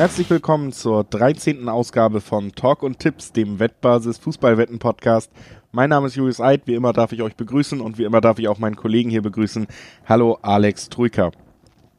Herzlich willkommen zur 13. Ausgabe von Talk und Tipps, dem Wettbasis Fußballwetten Podcast. Mein Name ist Julius Eid, wie immer darf ich euch begrüßen und wie immer darf ich auch meinen Kollegen hier begrüßen. Hallo Alex Trujka.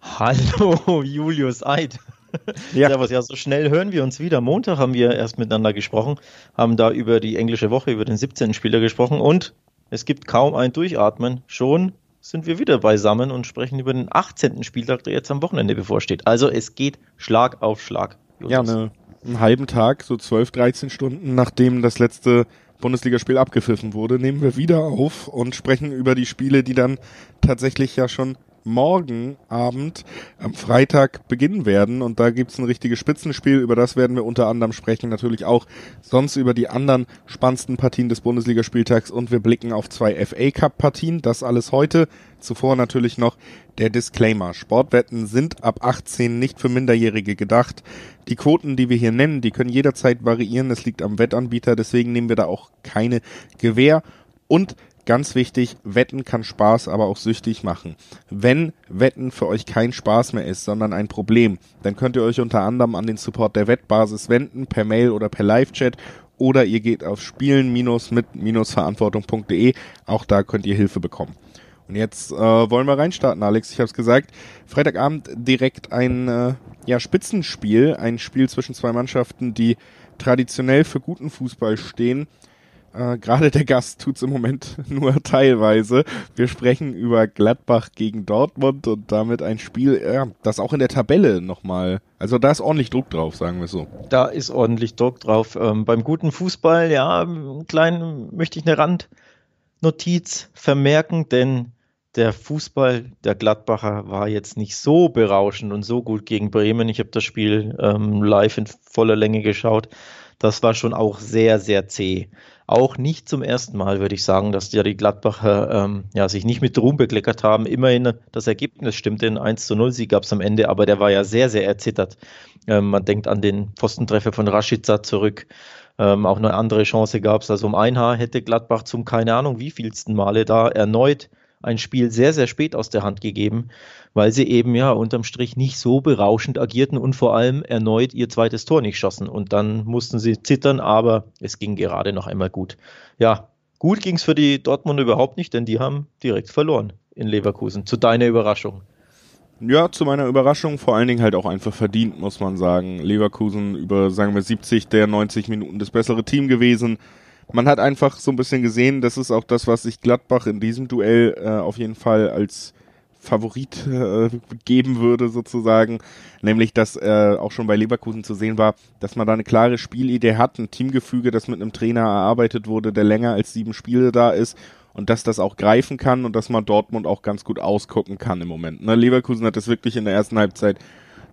Hallo Julius Eid. Ja. Servus, ja, so schnell hören wir uns wieder. Montag haben wir erst miteinander gesprochen, haben da über die englische Woche, über den 17. Spieler gesprochen und es gibt kaum ein Durchatmen. Schon sind wir wieder beisammen und sprechen über den 18. Spieltag, der jetzt am Wochenende bevorsteht. Also es geht Schlag auf Schlag. Justus. Ja, ne, einen halben Tag, so 12, 13 Stunden, nachdem das letzte Bundesligaspiel abgepfiffen wurde, nehmen wir wieder auf und sprechen über die Spiele, die dann tatsächlich ja schon morgen Abend am Freitag beginnen werden. Und da gibt's ein richtiges Spitzenspiel. Über das werden wir unter anderem sprechen. Natürlich auch sonst über die anderen spannendsten Partien des Bundesligaspieltags. Und wir blicken auf zwei FA Cup Partien. Das alles heute. Zuvor natürlich noch der Disclaimer. Sportwetten sind ab 18 nicht für Minderjährige gedacht. Die Quoten, die wir hier nennen, die können jederzeit variieren. Es liegt am Wettanbieter. Deswegen nehmen wir da auch keine Gewähr. Und Ganz wichtig, Wetten kann Spaß, aber auch süchtig machen. Wenn Wetten für euch kein Spaß mehr ist, sondern ein Problem, dann könnt ihr euch unter anderem an den Support der Wettbasis wenden, per Mail oder per Live-Chat oder ihr geht auf spielen-mit-verantwortung.de. Auch da könnt ihr Hilfe bekommen. Und jetzt äh, wollen wir reinstarten, Alex. Ich habe es gesagt. Freitagabend direkt ein äh, ja, Spitzenspiel, ein Spiel zwischen zwei Mannschaften, die traditionell für guten Fußball stehen. Äh, Gerade der Gast tut's im Moment nur teilweise. Wir sprechen über Gladbach gegen Dortmund und damit ein Spiel, ja, das auch in der Tabelle nochmal, also da ist ordentlich Druck drauf, sagen wir so. Da ist ordentlich Druck drauf. Ähm, beim guten Fußball, ja, klein möchte ich eine Randnotiz vermerken, denn der Fußball der Gladbacher war jetzt nicht so berauschend und so gut gegen Bremen. Ich habe das Spiel ähm, live in voller Länge geschaut. Das war schon auch sehr, sehr zäh auch nicht zum ersten Mal, würde ich sagen, dass die Gladbacher ähm, ja, sich nicht mit Ruhm bekleckert haben. Immerhin das Ergebnis stimmte, ein 1 zu 0 Sieg gab es am Ende, aber der war ja sehr, sehr erzittert. Ähm, man denkt an den Postentreffer von Rashica zurück. Ähm, auch eine andere Chance gab es. Also um ein Haar hätte Gladbach zum keine Ahnung wievielsten Male da erneut ein Spiel sehr, sehr spät aus der Hand gegeben weil sie eben ja unterm Strich nicht so berauschend agierten und vor allem erneut ihr zweites Tor nicht schossen. Und dann mussten sie zittern, aber es ging gerade noch einmal gut. Ja, gut ging es für die Dortmund überhaupt nicht, denn die haben direkt verloren in Leverkusen. Zu deiner Überraschung. Ja, zu meiner Überraschung vor allen Dingen halt auch einfach verdient, muss man sagen. Leverkusen über, sagen wir, 70 der 90 Minuten das bessere Team gewesen. Man hat einfach so ein bisschen gesehen, das ist auch das, was sich Gladbach in diesem Duell äh, auf jeden Fall als Favorit äh, geben würde sozusagen, nämlich dass äh, auch schon bei Leverkusen zu sehen war, dass man da eine klare Spielidee hat, ein Teamgefüge, das mit einem Trainer erarbeitet wurde, der länger als sieben Spiele da ist und dass das auch greifen kann und dass man Dortmund auch ganz gut ausgucken kann im Moment. Ne, Leverkusen hat das wirklich in der ersten Halbzeit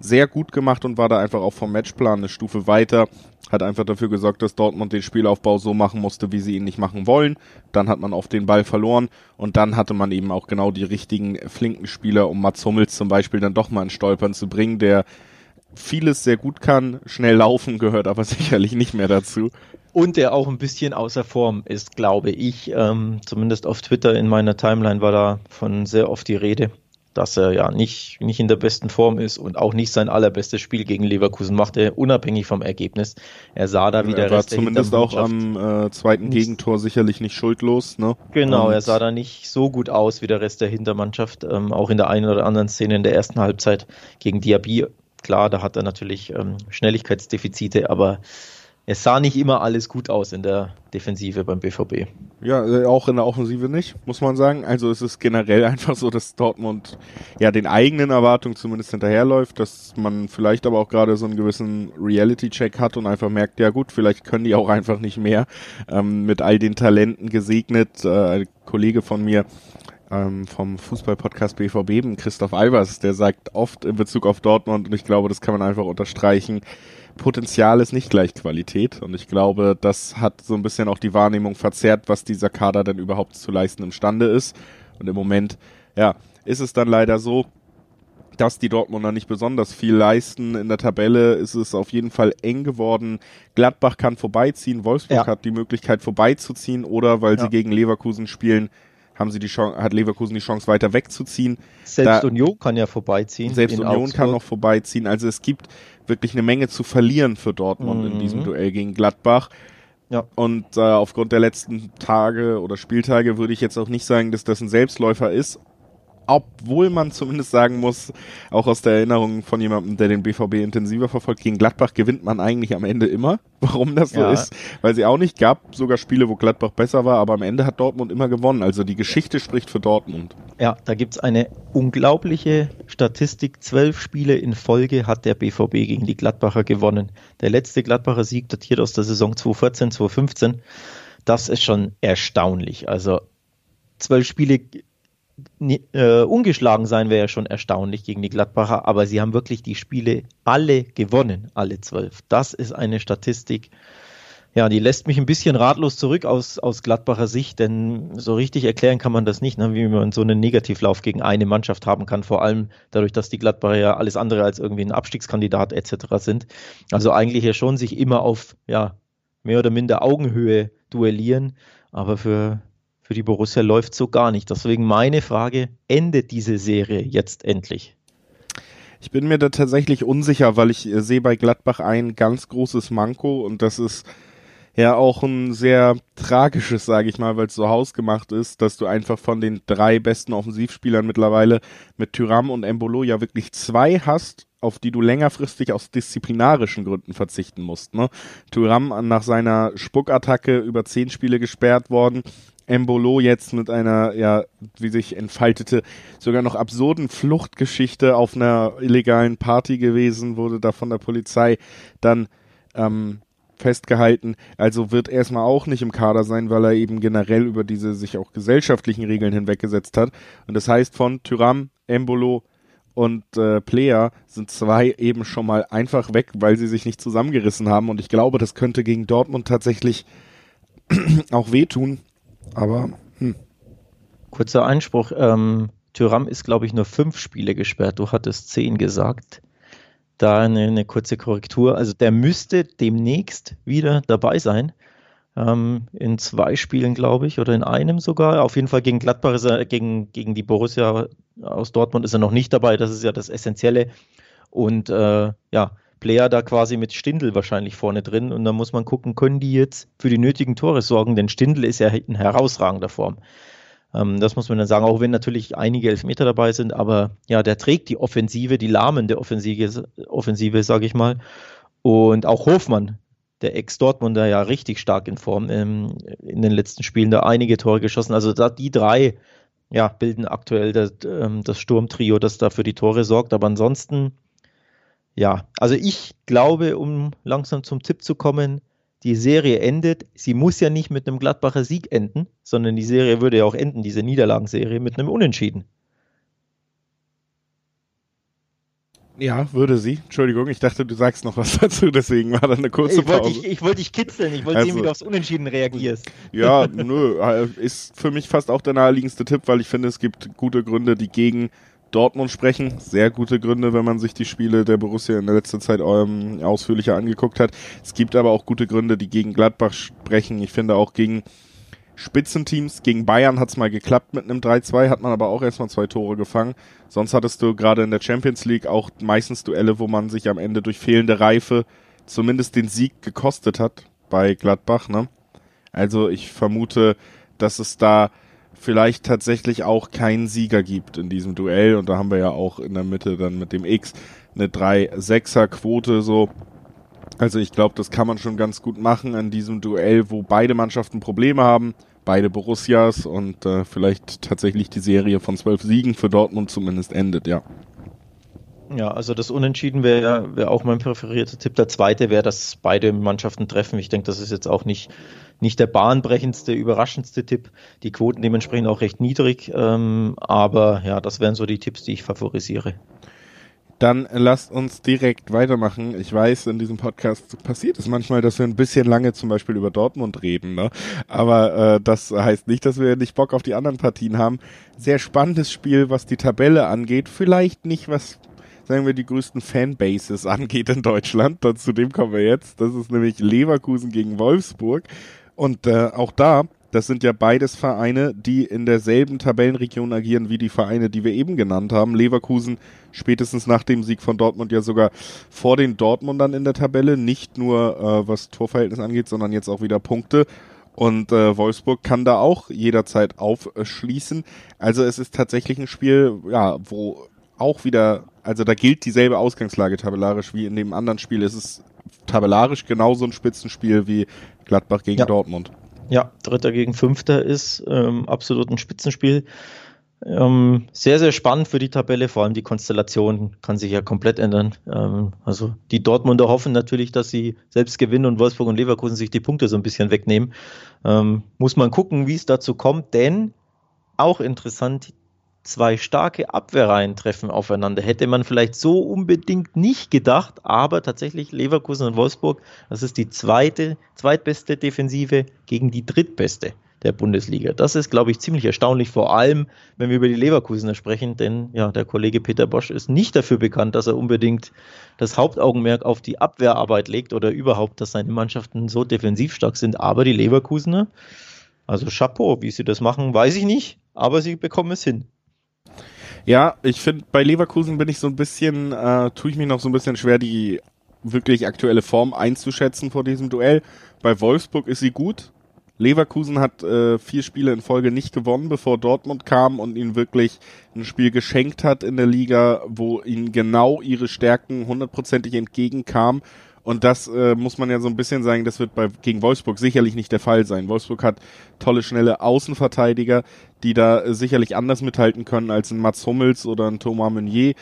sehr gut gemacht und war da einfach auch vom Matchplan eine Stufe weiter. Hat einfach dafür gesorgt, dass Dortmund den Spielaufbau so machen musste, wie sie ihn nicht machen wollen. Dann hat man auf den Ball verloren und dann hatte man eben auch genau die richtigen flinken Spieler, um Mats Hummels zum Beispiel dann doch mal in Stolpern zu bringen, der vieles sehr gut kann. Schnell laufen gehört aber sicherlich nicht mehr dazu. Und der auch ein bisschen außer Form ist, glaube ich. Ähm, zumindest auf Twitter in meiner Timeline war da von sehr oft die Rede dass er ja nicht, nicht in der besten Form ist und auch nicht sein allerbestes Spiel gegen Leverkusen machte, unabhängig vom Ergebnis. Er sah da wieder. Er war zumindest auch am äh, zweiten Gegentor sicherlich nicht schuldlos. Ne? Genau, und er sah da nicht so gut aus wie der Rest der Hintermannschaft, ähm, auch in der einen oder anderen Szene in der ersten Halbzeit gegen Diaby. Klar, da hat er natürlich ähm, Schnelligkeitsdefizite, aber es sah nicht immer alles gut aus in der Defensive beim BVB. Ja, äh, auch in der Offensive nicht, muss man sagen. Also es ist generell einfach so, dass Dortmund ja den eigenen Erwartungen zumindest hinterherläuft, dass man vielleicht aber auch gerade so einen gewissen Reality-Check hat und einfach merkt, ja gut, vielleicht können die auch einfach nicht mehr. Ähm, mit all den Talenten gesegnet. Äh, ein Kollege von mir ähm, vom Fußball-Podcast BVB, Christoph Albers, der sagt oft in Bezug auf Dortmund, und ich glaube, das kann man einfach unterstreichen, Potenzial ist nicht gleich Qualität. Und ich glaube, das hat so ein bisschen auch die Wahrnehmung verzerrt, was dieser Kader denn überhaupt zu leisten imstande ist. Und im Moment, ja, ist es dann leider so, dass die Dortmunder nicht besonders viel leisten. In der Tabelle ist es auf jeden Fall eng geworden. Gladbach kann vorbeiziehen, Wolfsburg ja. hat die Möglichkeit vorbeizuziehen oder weil ja. sie gegen Leverkusen spielen, haben sie die Chance, hat Leverkusen die Chance weiter wegzuziehen. Selbst da, Union kann ja vorbeiziehen. Selbst Union Augsburg. kann noch vorbeiziehen. Also es gibt wirklich eine Menge zu verlieren für Dortmund mhm. in diesem Duell gegen Gladbach. Ja. Und äh, aufgrund der letzten Tage oder Spieltage würde ich jetzt auch nicht sagen, dass das ein Selbstläufer ist obwohl man zumindest sagen muss, auch aus der Erinnerung von jemandem, der den BVB intensiver verfolgt, gegen Gladbach gewinnt man eigentlich am Ende immer. Warum das so ja. ist, weil sie auch nicht gab, sogar Spiele, wo Gladbach besser war, aber am Ende hat Dortmund immer gewonnen. Also die Geschichte spricht für Dortmund. Ja, da gibt's eine unglaubliche Statistik. Zwölf Spiele in Folge hat der BVB gegen die Gladbacher gewonnen. Der letzte Gladbacher Sieg datiert aus der Saison 2014, 2015. Das ist schon erstaunlich. Also zwölf Spiele äh, ungeschlagen sein wäre ja schon erstaunlich gegen die Gladbacher, aber sie haben wirklich die Spiele alle gewonnen, alle zwölf. Das ist eine Statistik, ja, die lässt mich ein bisschen ratlos zurück aus, aus Gladbacher Sicht, denn so richtig erklären kann man das nicht, ne, wie man so einen Negativlauf gegen eine Mannschaft haben kann, vor allem dadurch, dass die Gladbacher ja alles andere als irgendwie ein Abstiegskandidat etc. sind. Also eigentlich ja schon sich immer auf ja, mehr oder minder Augenhöhe duellieren, aber für, für die Borussia läuft so gar nicht. Deswegen meine Frage, endet diese Serie jetzt endlich? Ich bin mir da tatsächlich unsicher, weil ich äh, sehe bei Gladbach ein ganz großes Manko und das ist ja auch ein sehr tragisches, sage ich mal, weil es so hausgemacht ist, dass du einfach von den drei besten Offensivspielern mittlerweile mit Tyram und Embolo ja wirklich zwei hast, auf die du längerfristig aus disziplinarischen Gründen verzichten musst. Ne? Thuram nach seiner Spuckattacke über zehn Spiele gesperrt worden. Embolo jetzt mit einer, ja, wie sich entfaltete, sogar noch absurden Fluchtgeschichte auf einer illegalen Party gewesen, wurde da von der Polizei dann ähm, festgehalten. Also wird erstmal auch nicht im Kader sein, weil er eben generell über diese sich auch gesellschaftlichen Regeln hinweggesetzt hat. Und das heißt von Tyram, Embolo und äh, Player sind zwei eben schon mal einfach weg, weil sie sich nicht zusammengerissen haben. Und ich glaube, das könnte gegen Dortmund tatsächlich auch wehtun, aber hm. Kurzer Einspruch. Ähm, Tyram ist, glaube ich, nur fünf Spiele gesperrt. Du hattest zehn gesagt. Da eine, eine kurze Korrektur. Also der müsste demnächst wieder dabei sein. Ähm, in zwei Spielen, glaube ich, oder in einem sogar. Auf jeden Fall gegen Gladbach ist er, gegen, gegen die Borussia aus Dortmund ist er noch nicht dabei. Das ist ja das Essentielle. Und äh, ja, Player da quasi mit Stindl wahrscheinlich vorne drin. Und da muss man gucken, können die jetzt für die nötigen Tore sorgen? Denn Stindl ist ja in herausragender Form. Ähm, das muss man dann sagen, auch wenn natürlich einige Elfmeter dabei sind. Aber ja, der trägt die Offensive, die lahmende Offensive, Offensive sage ich mal. Und auch Hofmann, der Ex-Dortmunder, ja richtig stark in Form ähm, in den letzten Spielen, da einige Tore geschossen. Also da die drei ja, bilden aktuell das, ähm, das Sturmtrio, das da für die Tore sorgt. Aber ansonsten ja, also ich glaube, um langsam zum Tipp zu kommen, die Serie endet. Sie muss ja nicht mit einem Gladbacher Sieg enden, sondern die Serie würde ja auch enden, diese Niederlagenserie, mit einem Unentschieden. Ja, würde sie. Entschuldigung, ich dachte, du sagst noch was dazu, deswegen war da eine kurze ich Pause. Wollte, ich, ich wollte dich kitzeln, ich wollte also, sehen, wie du aufs Unentschieden reagierst. Ja, nö, äh, ist für mich fast auch der naheliegendste Tipp, weil ich finde, es gibt gute Gründe, die gegen Dortmund sprechen. Sehr gute Gründe, wenn man sich die Spiele der Borussia in der letzten Zeit ähm, ausführlicher angeguckt hat. Es gibt aber auch gute Gründe, die gegen Gladbach sprechen. Ich finde auch gegen Spitzenteams, gegen Bayern hat es mal geklappt mit einem 3-2, hat man aber auch erstmal zwei Tore gefangen. Sonst hattest du gerade in der Champions League auch meistens Duelle, wo man sich am Ende durch fehlende Reife zumindest den Sieg gekostet hat bei Gladbach. Ne? Also ich vermute, dass es da vielleicht tatsächlich auch keinen Sieger gibt in diesem Duell. Und da haben wir ja auch in der Mitte dann mit dem X eine 3-6er-Quote so. Also ich glaube, das kann man schon ganz gut machen an diesem Duell, wo beide Mannschaften Probleme haben, beide Borussias und äh, vielleicht tatsächlich die Serie von zwölf Siegen für Dortmund zumindest endet, ja. Ja, also das Unentschieden wäre wär auch mein präferierter Tipp. Der zweite wäre, dass beide Mannschaften treffen. Ich denke, das ist jetzt auch nicht, nicht der bahnbrechendste, überraschendste Tipp. Die Quoten dementsprechend auch recht niedrig. Ähm, aber ja, das wären so die Tipps, die ich favorisiere. Dann lasst uns direkt weitermachen. Ich weiß, in diesem Podcast passiert es manchmal, dass wir ein bisschen lange zum Beispiel über Dortmund reden. Ne? Aber äh, das heißt nicht, dass wir nicht Bock auf die anderen Partien haben. Sehr spannendes Spiel, was die Tabelle angeht. Vielleicht nicht, was sagen wir, die größten Fanbases angeht in Deutschland. Zu dem kommen wir jetzt. Das ist nämlich Leverkusen gegen Wolfsburg. Und äh, auch da Das sind ja beides Vereine, die in derselben Tabellenregion agieren wie die Vereine, die wir eben genannt haben. Leverkusen spätestens nach dem Sieg von Dortmund ja sogar vor den Dortmundern in der Tabelle, nicht nur äh, was Torverhältnis angeht, sondern jetzt auch wieder Punkte. Und äh, Wolfsburg kann da auch jederzeit aufschließen. Also es ist tatsächlich ein Spiel, ja, wo auch wieder, also da gilt dieselbe Ausgangslage tabellarisch wie in dem anderen Spiel. Es ist tabellarisch genauso ein Spitzenspiel wie Gladbach gegen Ja. Dortmund. Ja, Dritter gegen Fünfter ist ähm, absolut ein Spitzenspiel. Ähm, sehr, sehr spannend für die Tabelle, vor allem die Konstellation kann sich ja komplett ändern. Ähm, also die Dortmunder hoffen natürlich, dass sie selbst gewinnen und Wolfsburg und Leverkusen sich die Punkte so ein bisschen wegnehmen. Ähm, muss man gucken, wie es dazu kommt, denn auch interessant, zwei starke Abwehrreihen treffen aufeinander. Hätte man vielleicht so unbedingt nicht gedacht, aber tatsächlich Leverkusen und Wolfsburg, das ist die zweite, zweitbeste Defensive gegen die drittbeste der Bundesliga. Das ist, glaube ich, ziemlich erstaunlich, vor allem, wenn wir über die Leverkusener sprechen, denn ja, der Kollege Peter Bosch ist nicht dafür bekannt, dass er unbedingt das Hauptaugenmerk auf die Abwehrarbeit legt oder überhaupt, dass seine Mannschaften so defensiv stark sind. Aber die Leverkusener, also Chapeau, wie sie das machen, weiß ich nicht, aber sie bekommen es hin. Ja, ich finde, bei Leverkusen bin ich so ein bisschen, äh, tue ich mich noch so ein bisschen schwer, die wirklich aktuelle Form einzuschätzen vor diesem Duell. Bei Wolfsburg ist sie gut. Leverkusen hat äh, vier Spiele in Folge nicht gewonnen, bevor Dortmund kam und ihnen wirklich ein Spiel geschenkt hat in der Liga, wo ihnen genau ihre Stärken hundertprozentig entgegenkamen. Und das äh, muss man ja so ein bisschen sagen, das wird bei gegen Wolfsburg sicherlich nicht der Fall sein. Wolfsburg hat tolle, schnelle Außenverteidiger, die da äh, sicherlich anders mithalten können als ein Mats Hummels oder ein Thomas Meunier.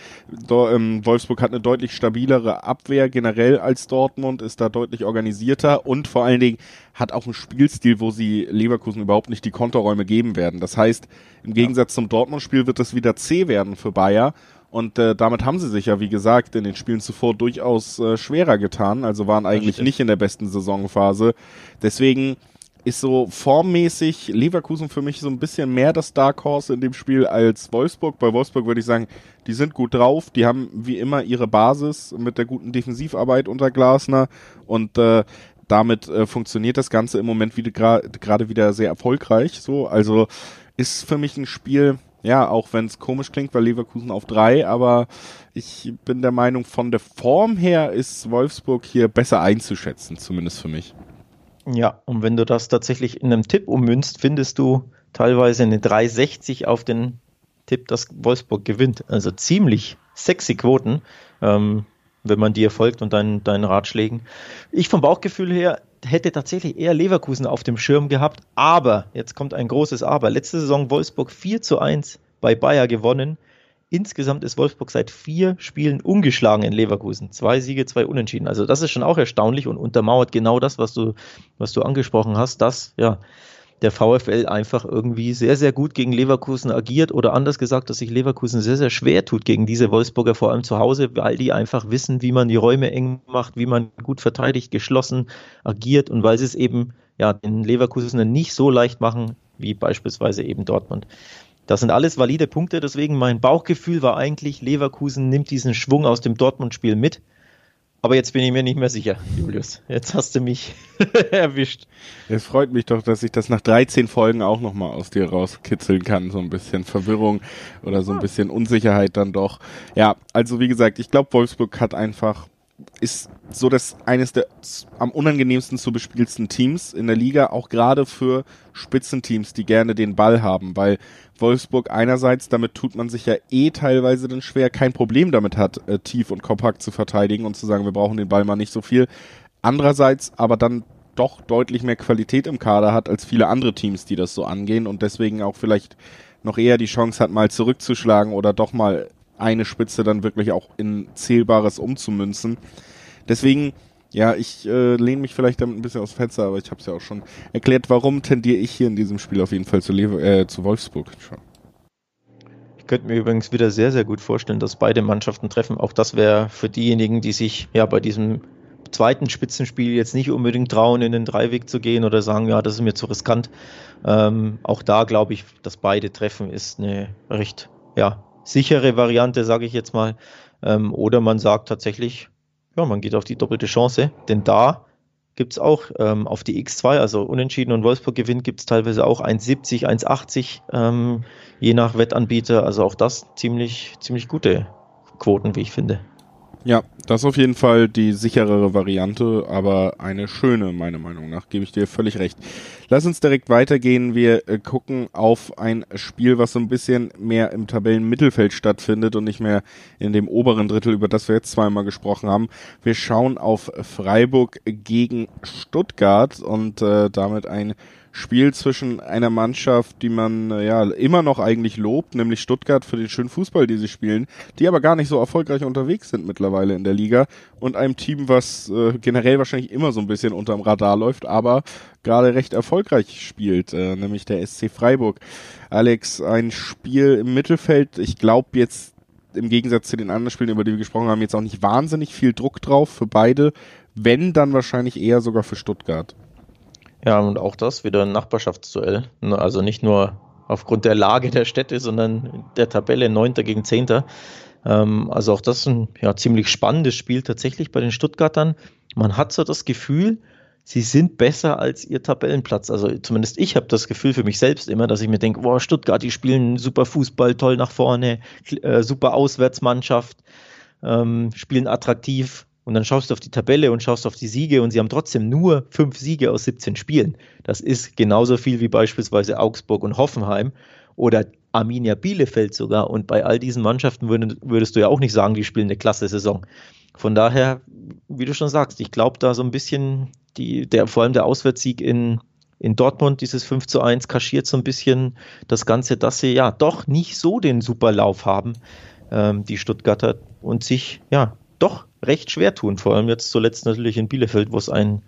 Do, ähm, Wolfsburg hat eine deutlich stabilere Abwehr generell als Dortmund, ist da deutlich organisierter und vor allen Dingen hat auch einen Spielstil, wo sie Leverkusen überhaupt nicht die Konterräume geben werden. Das heißt, im Gegensatz zum Dortmund-Spiel wird es wieder zäh werden für Bayer. Und äh, damit haben sie sich ja, wie gesagt, in den Spielen zuvor durchaus äh, schwerer getan. Also waren eigentlich nicht in der besten Saisonphase. Deswegen ist so formmäßig Leverkusen für mich so ein bisschen mehr das Dark Horse in dem Spiel als Wolfsburg. Bei Wolfsburg würde ich sagen, die sind gut drauf, die haben wie immer ihre Basis mit der guten Defensivarbeit unter Glasner und äh, damit äh, funktioniert das Ganze im Moment wieder gerade wieder sehr erfolgreich. So, also ist für mich ein Spiel, ja, auch wenn es komisch klingt, weil Leverkusen auf drei, aber ich bin der Meinung, von der Form her ist Wolfsburg hier besser einzuschätzen, zumindest für mich. Ja, und wenn du das tatsächlich in einem Tipp ummünzt, findest du teilweise eine 360 auf den Tipp, dass Wolfsburg gewinnt. Also ziemlich sexy Quoten, ähm, wenn man dir folgt und deinen, deinen Ratschlägen. Ich vom Bauchgefühl her hätte tatsächlich eher Leverkusen auf dem Schirm gehabt, aber, jetzt kommt ein großes Aber. Letzte Saison Wolfsburg 4 zu 1 bei Bayer gewonnen. Insgesamt ist Wolfsburg seit vier Spielen ungeschlagen in Leverkusen. Zwei Siege, zwei Unentschieden. Also das ist schon auch erstaunlich und untermauert genau das, was du, was du angesprochen hast, dass ja der VfL einfach irgendwie sehr, sehr gut gegen Leverkusen agiert oder anders gesagt, dass sich Leverkusen sehr, sehr schwer tut gegen diese Wolfsburger, vor allem zu Hause, weil die einfach wissen, wie man die Räume eng macht, wie man gut verteidigt, geschlossen agiert und weil sie es eben ja den Leverkusen nicht so leicht machen wie beispielsweise eben Dortmund. Das sind alles valide Punkte, deswegen mein Bauchgefühl war eigentlich, Leverkusen nimmt diesen Schwung aus dem Dortmund-Spiel mit. Aber jetzt bin ich mir nicht mehr sicher, Julius. Jetzt hast du mich erwischt. Es freut mich doch, dass ich das nach 13 Folgen auch nochmal aus dir rauskitzeln kann. So ein bisschen Verwirrung oder so ein bisschen Unsicherheit dann doch. Ja, also wie gesagt, ich glaube, Wolfsburg hat einfach, ist so das eines der am unangenehmsten zu bespielsten Teams in der Liga, auch gerade für Spitzenteams, die gerne den Ball haben, weil Wolfsburg einerseits, damit tut man sich ja eh teilweise dann schwer, kein Problem damit hat, äh, tief und kompakt zu verteidigen und zu sagen, wir brauchen den Ball mal nicht so viel. Andererseits aber dann doch deutlich mehr Qualität im Kader hat als viele andere Teams, die das so angehen und deswegen auch vielleicht noch eher die Chance hat, mal zurückzuschlagen oder doch mal eine Spitze dann wirklich auch in Zählbares umzumünzen. Deswegen, ja, ich äh, lehne mich vielleicht damit ein bisschen aus Fenster, aber ich habe es ja auch schon erklärt, warum tendiere ich hier in diesem Spiel auf jeden Fall zu, Lever äh, zu Wolfsburg. Ich könnte mir übrigens wieder sehr, sehr gut vorstellen, dass beide Mannschaften treffen. Auch das wäre für diejenigen, die sich ja bei diesem zweiten Spitzenspiel jetzt nicht unbedingt trauen, in den Dreiweg zu gehen oder sagen, ja, das ist mir zu riskant. Ähm, auch da glaube ich, dass beide treffen ist eine recht ja, sichere Variante, sage ich jetzt mal. Ähm, oder man sagt tatsächlich, ja, man geht auf die doppelte Chance, denn da gibt es auch ähm, auf die X2, also Unentschieden und Wolfsburg gewinnt, gibt es teilweise auch 1,70, 1,80, ähm, je nach Wettanbieter. Also auch das ziemlich, ziemlich gute Quoten, wie ich finde. Ja, das ist auf jeden Fall die sicherere Variante, aber eine schöne, meiner Meinung nach, gebe ich dir völlig recht. Lass uns direkt weitergehen. Wir äh, gucken auf ein Spiel, was so ein bisschen mehr im Tabellenmittelfeld stattfindet und nicht mehr in dem oberen Drittel, über das wir jetzt zweimal gesprochen haben. Wir schauen auf Freiburg gegen Stuttgart und äh, damit ein Spiel zwischen einer Mannschaft, die man äh, ja immer noch eigentlich lobt, nämlich Stuttgart für den schönen Fußball, die sie spielen, die aber gar nicht so erfolgreich unterwegs sind mittlerweile in der Liga und einem Team, was äh, generell wahrscheinlich immer so ein bisschen unterm Radar läuft, aber gerade recht erfolgreich spielt, äh, nämlich der SC Freiburg. Alex, ein Spiel im Mittelfeld, ich glaube jetzt im Gegensatz zu den anderen Spielen, über die wir gesprochen haben, jetzt auch nicht wahnsinnig viel Druck drauf für beide, wenn dann wahrscheinlich eher sogar für Stuttgart. Ja, und auch das wieder ein Nachbarschaftsduell. Ne, also nicht nur aufgrund der Lage der Städte, sondern der Tabelle 9. gegen 10. Ähm, also auch das ein ja, ziemlich spannendes Spiel tatsächlich bei den Stuttgartern. Man hat so das Gefühl, sie sind besser als ihr Tabellenplatz. Also zumindest ich habe das Gefühl für mich selbst immer, dass ich mir denke, boah, Stuttgart, die spielen super Fußball, toll nach vorne, äh, super Auswärtsmannschaft, ähm, spielen attraktiv. Und dann schaust du auf die Tabelle und schaust auf die Siege und sie haben trotzdem nur fünf Siege aus 17 Spielen. Das ist genauso viel wie beispielsweise Augsburg und Hoffenheim oder Arminia Bielefeld sogar. Und bei all diesen Mannschaften würdest, würdest du ja auch nicht sagen, die spielen eine klasse Saison. Von daher, wie du schon sagst, ich glaube da so ein bisschen, die, der, vor allem der Auswärtssieg in, in Dortmund, dieses 5 zu 1, kaschiert so ein bisschen das Ganze, dass sie ja doch nicht so den Superlauf haben, ähm, die Stuttgarter, und sich ja doch recht schwer tun. Vor allem jetzt zuletzt natürlich in Bielefeld, wo es ein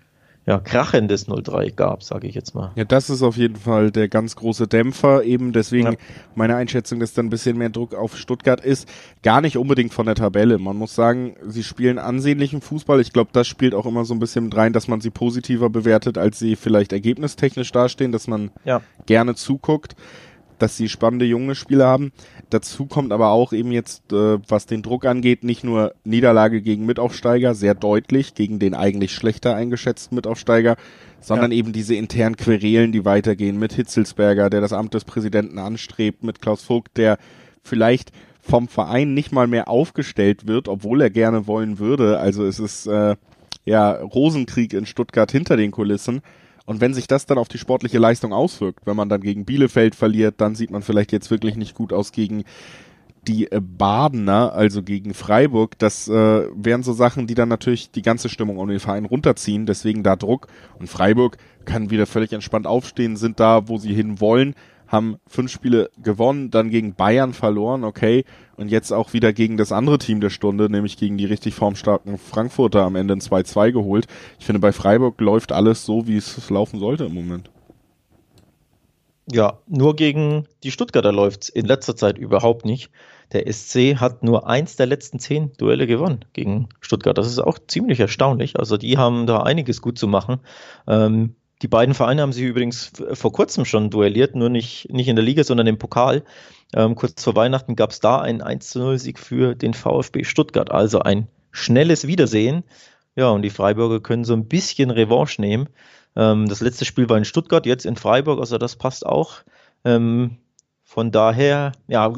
ja, krachendes 0-3 gab, sage ich jetzt mal. Ja, das ist auf jeden Fall der ganz große Dämpfer. Eben deswegen ja. meine Einschätzung, dass da ein bisschen mehr Druck auf Stuttgart ist. Gar nicht unbedingt von der Tabelle. Man muss sagen, sie spielen ansehnlichen Fußball. Ich glaube, das spielt auch immer so ein bisschen mit rein, dass man sie positiver bewertet, als sie vielleicht ergebnistechnisch dastehen, dass man ja. gerne zuguckt dass sie spannende junge Spieler haben. Dazu kommt aber auch eben jetzt, äh, was den Druck angeht, nicht nur Niederlage gegen Mitaufsteiger, sehr deutlich, gegen den eigentlich schlechter eingeschätzten Mitaufsteiger, sondern ja. eben diese internen Querelen, die weitergehen mit Hitzelsberger, der das Amt des Präsidenten anstrebt, mit Klaus Vogt, der vielleicht vom Verein nicht mal mehr aufgestellt wird, obwohl er gerne wollen würde. Also es ist äh, ja Rosenkrieg in Stuttgart hinter den Kulissen. Und wenn sich das dann auf die sportliche Leistung auswirkt, wenn man dann gegen Bielefeld verliert, dann sieht man vielleicht jetzt wirklich nicht gut aus gegen die äh, Badener, also gegen Freiburg, das äh, wären so Sachen, die dann natürlich die ganze Stimmung um den Verein runterziehen, deswegen da Druck. Und Freiburg kann wieder völlig entspannt aufstehen, sind da, wo sie hin wollen, haben fünf Spiele gewonnen, dann gegen Bayern verloren, okay, und jetzt auch wieder gegen das andere Team der Stunde, nämlich gegen die richtig formstarken Frankfurter am Ende ein 2-2 geholt. Ich finde, bei Freiburg läuft alles so, wie es laufen sollte im Moment. Ja, nur gegen die Stuttgarter läuft es in letzter Zeit überhaupt nicht. Der SC hat nur eins der letzten zehn Duelle gewonnen gegen Stuttgart. Das ist auch ziemlich erstaunlich. Also die haben da einiges gut zu machen. Ähm, die beiden Vereine haben sich übrigens vor kurzem schon duelliert, nur nicht, nicht in der Liga, sondern im Pokal. Ähm, kurz vor Weihnachten gab es da einen 1-0-Sieg für den VfB Stuttgart. Also ein schnelles Wiedersehen. Ja, und die Freiburger können so ein bisschen Revanche nehmen. Ähm, das letzte Spiel war in Stuttgart, jetzt in Freiburg, also das passt auch. Ähm, von daher, ja,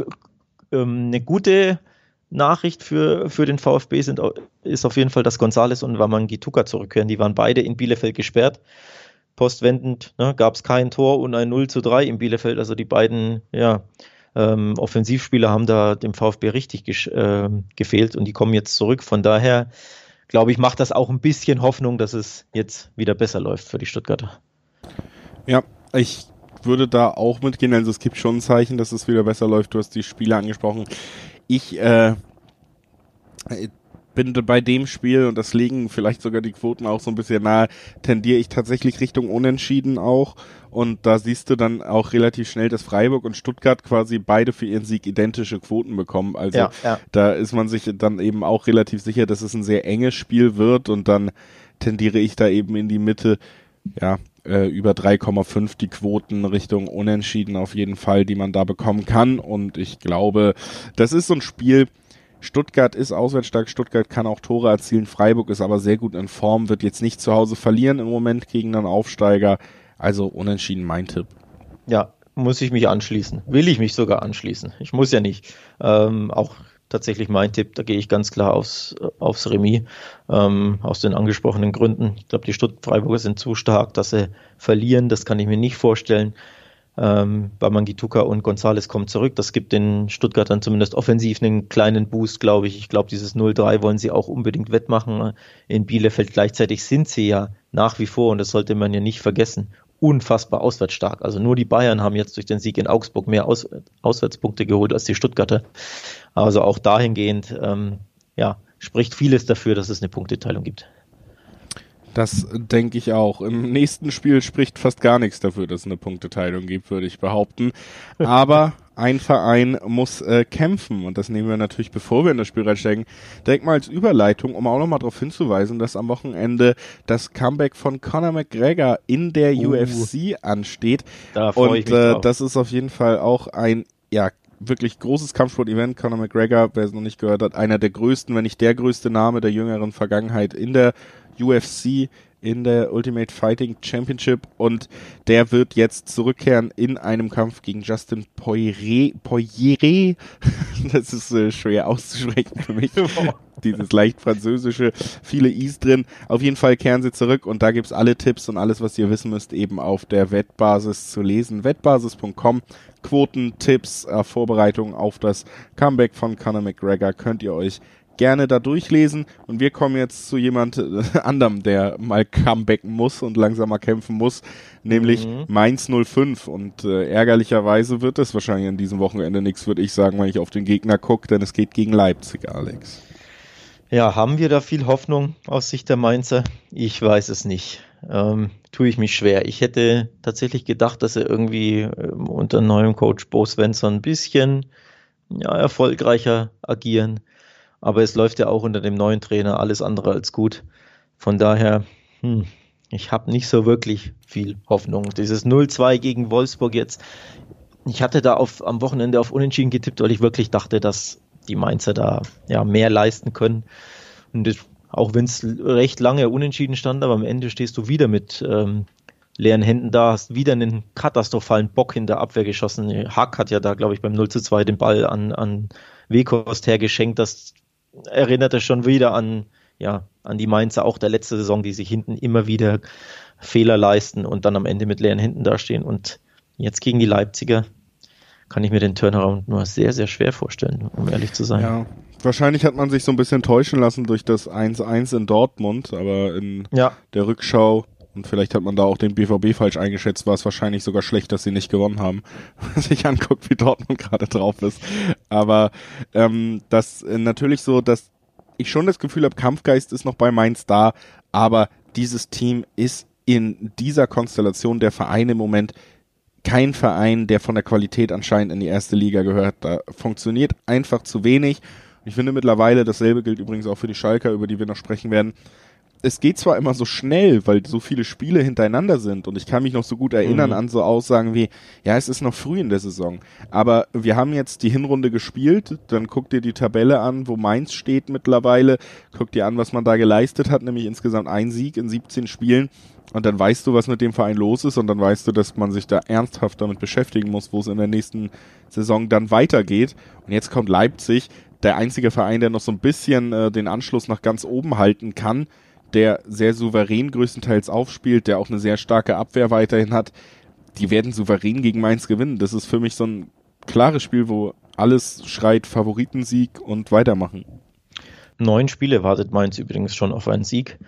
ähm, eine gute Nachricht für, für den VfB sind, ist auf jeden Fall, dass Gonzales und Wamangituka zurückkehren. Die waren beide in Bielefeld gesperrt postwendend ne, gab es kein Tor und ein 0 zu 3 in Bielefeld. Also die beiden ja, ähm, Offensivspieler haben da dem VfB richtig äh, gefehlt und die kommen jetzt zurück. Von daher glaube ich, macht das auch ein bisschen Hoffnung, dass es jetzt wieder besser läuft für die Stuttgarter. Ja, ich würde da auch mitgehen. Also es gibt schon ein Zeichen, dass es wieder besser läuft. Du hast die Spiele angesprochen. Ich äh, bin bei dem Spiel, und das liegen vielleicht sogar die Quoten auch so ein bisschen nahe, tendiere ich tatsächlich Richtung Unentschieden auch. Und da siehst du dann auch relativ schnell, dass Freiburg und Stuttgart quasi beide für ihren Sieg identische Quoten bekommen. Also ja, ja. da ist man sich dann eben auch relativ sicher, dass es ein sehr enges Spiel wird und dann tendiere ich da eben in die Mitte. Ja, äh, über 3,5 die Quoten Richtung Unentschieden auf jeden Fall, die man da bekommen kann. Und ich glaube, das ist so ein Spiel, Stuttgart ist auswärtsstark, Stuttgart kann auch Tore erzielen, Freiburg ist aber sehr gut in Form, wird jetzt nicht zu Hause verlieren im Moment gegen einen Aufsteiger. Also unentschieden mein Tipp. Ja, muss ich mich anschließen. Will ich mich sogar anschließen. Ich muss ja nicht. Ähm, auch tatsächlich mein Tipp, da gehe ich ganz klar aufs, aufs Remis, ähm, aus den angesprochenen Gründen. Ich glaube, die Stutt-Freiburger sind zu stark, dass sie verlieren, das kann ich mir nicht vorstellen. Ähm, Bamangituka und Gonzales kommen zurück. Das gibt den Stuttgartern zumindest offensiv einen kleinen Boost, glaube ich. Ich glaube, dieses 0-3 wollen sie auch unbedingt wettmachen. In Bielefeld gleichzeitig sind sie ja nach wie vor, und das sollte man ja nicht vergessen, unfassbar auswärts stark. Also nur die Bayern haben jetzt durch den Sieg in Augsburg mehr Aus Auswärtspunkte geholt als die Stuttgarter. Also auch dahingehend, ähm, ja, spricht vieles dafür, dass es eine Punkteteilung gibt. Das denke ich auch. Im nächsten Spiel spricht fast gar nichts dafür, dass es eine Punkteteilung gibt, würde ich behaupten. Aber ein Verein muss äh, kämpfen und das nehmen wir natürlich, bevor wir in das Spiel reinsteigen, direkt mal als Überleitung, um auch nochmal darauf hinzuweisen, dass am Wochenende das Comeback von Conor McGregor in der uh, UFC ansteht. Da und ich mich äh, das ist auf jeden Fall auch ein ja wirklich großes Kampfsport-Event. Conor McGregor, wer es noch nicht gehört hat, einer der größten, wenn nicht der größte Name der jüngeren Vergangenheit in der UFC in der Ultimate Fighting Championship und der wird jetzt zurückkehren in einem Kampf gegen Justin Poirier. Poirier. Das ist äh, schwer auszusprechen für mich. Dieses leicht französische, viele Is drin. Auf jeden Fall kehren sie zurück und da gibt's alle Tipps und alles, was ihr wissen müsst, eben auf der Wettbasis zu lesen. Wettbasis.com. Quoten, Tipps, äh, Vorbereitungen auf das Comeback von Conor McGregor könnt ihr euch gerne da durchlesen. Und wir kommen jetzt zu jemand äh, anderem, der mal comebacken muss und langsam mal kämpfen muss, nämlich mhm. Mainz 05. Und äh, ärgerlicherweise wird es wahrscheinlich an diesem Wochenende nichts, würde ich sagen, wenn ich auf den Gegner gucke, denn es geht gegen Leipzig, Alex. Ja, haben wir da viel Hoffnung aus Sicht der Mainzer? Ich weiß es nicht. Ähm, tue ich mich schwer. Ich hätte tatsächlich gedacht, dass er irgendwie ähm, unter neuem Coach Bo Svensson ein bisschen ja, erfolgreicher agieren. Aber es läuft ja auch unter dem neuen Trainer alles andere als gut. Von daher, hm, ich habe nicht so wirklich viel Hoffnung. Dieses 0-2 gegen Wolfsburg jetzt. Ich hatte da auf, am Wochenende auf Unentschieden getippt, weil ich wirklich dachte, dass die Mainzer da ja mehr leisten können. Und das, auch wenn es recht lange unentschieden stand, aber am Ende stehst du wieder mit ähm, leeren Händen da, hast wieder einen katastrophalen Bock in der Abwehr geschossen. Hack hat ja da, glaube ich, beim 0 zu 2 den Ball an, an Wekost hergeschenkt. Das erinnerte schon wieder an, ja, an die Mainzer auch der letzte Saison, die sich hinten immer wieder Fehler leisten und dann am Ende mit leeren Händen dastehen. Und jetzt gegen die Leipziger kann ich mir den Turnaround nur sehr, sehr schwer vorstellen, um ehrlich zu sein. Ja, wahrscheinlich hat man sich so ein bisschen täuschen lassen durch das 1-1 in Dortmund, aber in ja. der Rückschau und vielleicht hat man da auch den BVB falsch eingeschätzt, war es wahrscheinlich sogar schlecht, dass sie nicht gewonnen haben, wenn sich anguckt, wie Dortmund gerade drauf ist. Aber ähm, das äh, natürlich so, dass ich schon das Gefühl habe, Kampfgeist ist noch bei Mainz da, aber dieses Team ist in dieser Konstellation der Vereine im Moment kein Verein, der von der Qualität anscheinend in die erste Liga gehört. Da funktioniert einfach zu wenig. Ich finde mittlerweile, dasselbe gilt übrigens auch für die Schalker, über die wir noch sprechen werden, es geht zwar immer so schnell, weil so viele Spiele hintereinander sind und ich kann mich noch so gut erinnern mhm. an so Aussagen wie, ja, es ist noch früh in der Saison, aber wir haben jetzt die Hinrunde gespielt, dann guck dir die Tabelle an, wo Mainz steht mittlerweile, guck dir an, was man da geleistet hat, nämlich insgesamt ein Sieg in 17 Spielen und dann weißt du, was mit dem Verein los ist und dann weißt du, dass man sich da ernsthaft damit beschäftigen muss, wo es in der nächsten Saison dann weitergeht und jetzt kommt Leipzig, der einzige Verein, der noch so ein bisschen äh, den Anschluss nach ganz oben halten kann, der sehr souverän größtenteils aufspielt, der auch eine sehr starke Abwehr weiterhin hat, die werden souverän gegen Mainz gewinnen. Das ist für mich so ein klares Spiel, wo alles schreit Favoritensieg und weitermachen. Neun Spiele wartet Mainz übrigens schon auf einen Sieg.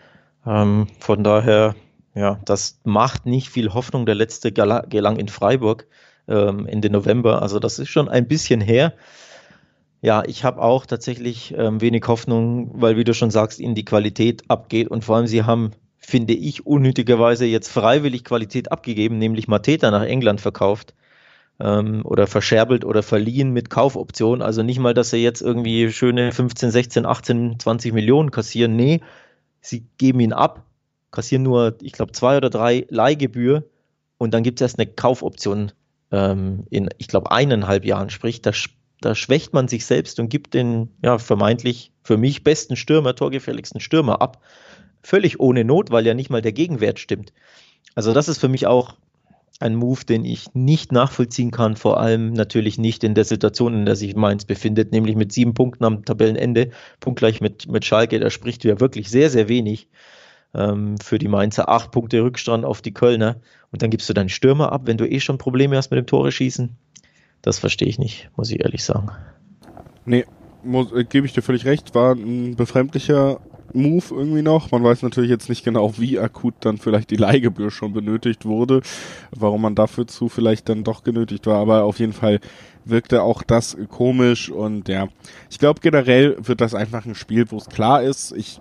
Ähm, von daher, ja, das macht nicht viel Hoffnung. Der letzte gelang in Freiburg ähm, Ende November. Also das ist schon ein bisschen her. Ja, ich habe auch tatsächlich ähm, wenig Hoffnung, weil, wie du schon sagst, ihnen die Qualität abgeht und vor allem sie haben, finde ich, unnötigerweise jetzt freiwillig Qualität abgegeben, nämlich Mateta nach England verkauft ähm, oder verscherbelt oder verliehen mit Kaufoption. Also nicht mal, dass sie jetzt irgendwie schöne 15, 16, 18, 20 Millionen kassieren. Nee, sie geben ihn ab, kassieren nur, ich glaube, zwei oder drei Leihgebühr und dann gibt es erst eine Kaufoption ähm, in, ich glaube, eineinhalb Jahren. Sprich, da da schwächt man sich selbst und gibt den ja vermeintlich für mich besten Stürmer, torgefährlichsten Stürmer ab. Völlig ohne Not, weil ja nicht mal der Gegenwert stimmt. Also das ist für mich auch ein Move, den ich nicht nachvollziehen kann, vor allem natürlich nicht in der Situation, in der sich Mainz befindet, nämlich mit sieben Punkten am Tabellenende, punktgleich mit, mit Schalke, da spricht ja wirklich sehr, sehr wenig ähm, für die Mainzer, acht Punkte Rückstand auf die Kölner und dann gibst du deinen Stürmer ab, wenn du eh schon Probleme hast mit dem Tore schießen. Das verstehe ich nicht, muss ich ehrlich sagen. Nee, äh, gebe ich dir völlig recht, war ein befremdlicher Move irgendwie noch. Man weiß natürlich jetzt nicht genau, wie akut dann vielleicht die Leihgebühr schon benötigt wurde, warum man dafür zu vielleicht dann doch genötigt war, aber auf jeden Fall wirkte auch das komisch und ja, ich glaube generell wird das einfach ein Spiel, wo es klar ist. Ich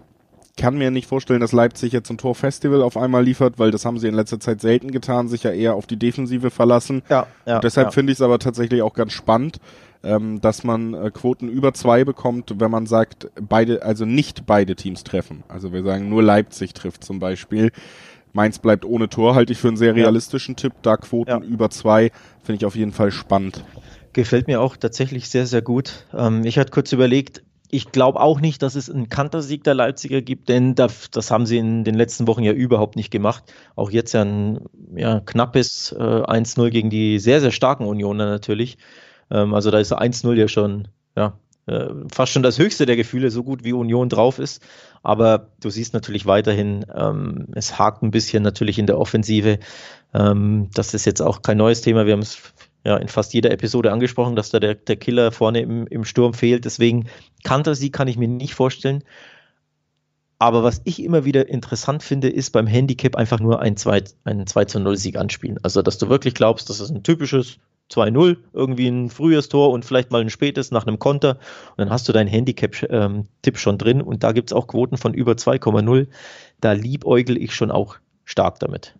kann mir nicht vorstellen, dass Leipzig jetzt ein Torfestival auf einmal liefert, weil das haben sie in letzter Zeit selten getan, sich ja eher auf die Defensive verlassen. Ja, ja, und deshalb ja. finde ich es aber tatsächlich auch ganz spannend, ähm, dass man äh, Quoten über zwei bekommt, wenn man sagt, beide, also nicht beide Teams treffen. Also wir sagen nur Leipzig trifft zum Beispiel. Mainz bleibt ohne Tor, halte ich für einen sehr realistischen. Tipp. Da Quoten ja. über zwei finde ich auf jeden Fall spannend. Gefällt mir auch tatsächlich sehr, sehr gut. Ähm, ich hatte kurz überlegt, ich glaube auch nicht, dass es einen Kantersieg der Leipziger gibt, denn das, das, haben sie in den letzten Wochen ja überhaupt nicht gemacht. Auch jetzt ja ein knappes äh, 1-0 gegen die sehr, sehr starken Unioner natürlich. Ähm, also da ist 1-0 ja schon, ja, äh, fast schon das höchste der Gefühle, so gut wie Union drauf ist. Aber du siehst natürlich weiterhin, ähm, es hakt ein bisschen natürlich in der Offensive. Ähm, das ist jetzt auch kein neues Thema. Wir haben es ja in fast jeder Episode angesprochen, dass da der, der Killer vorne im, im Sturm fehlt. Deswegen Kantersieg kann ich mir nicht vorstellen. Aber was ich immer wieder interessant finde, ist beim Handicap einfach nur ein 2, ein 2 zu 0 Sieg anspielen. Also, dass du wirklich glaubst, das ist ein typisches 2-0, irgendwie ein frühes Tor und vielleicht mal ein spätes nach einem Konter. Und dann hast du deinen Handicap-Tipp ähm, schon drin und da gibt es auch Quoten von über 2,0. Da liebäugel ich schon auch stark damit.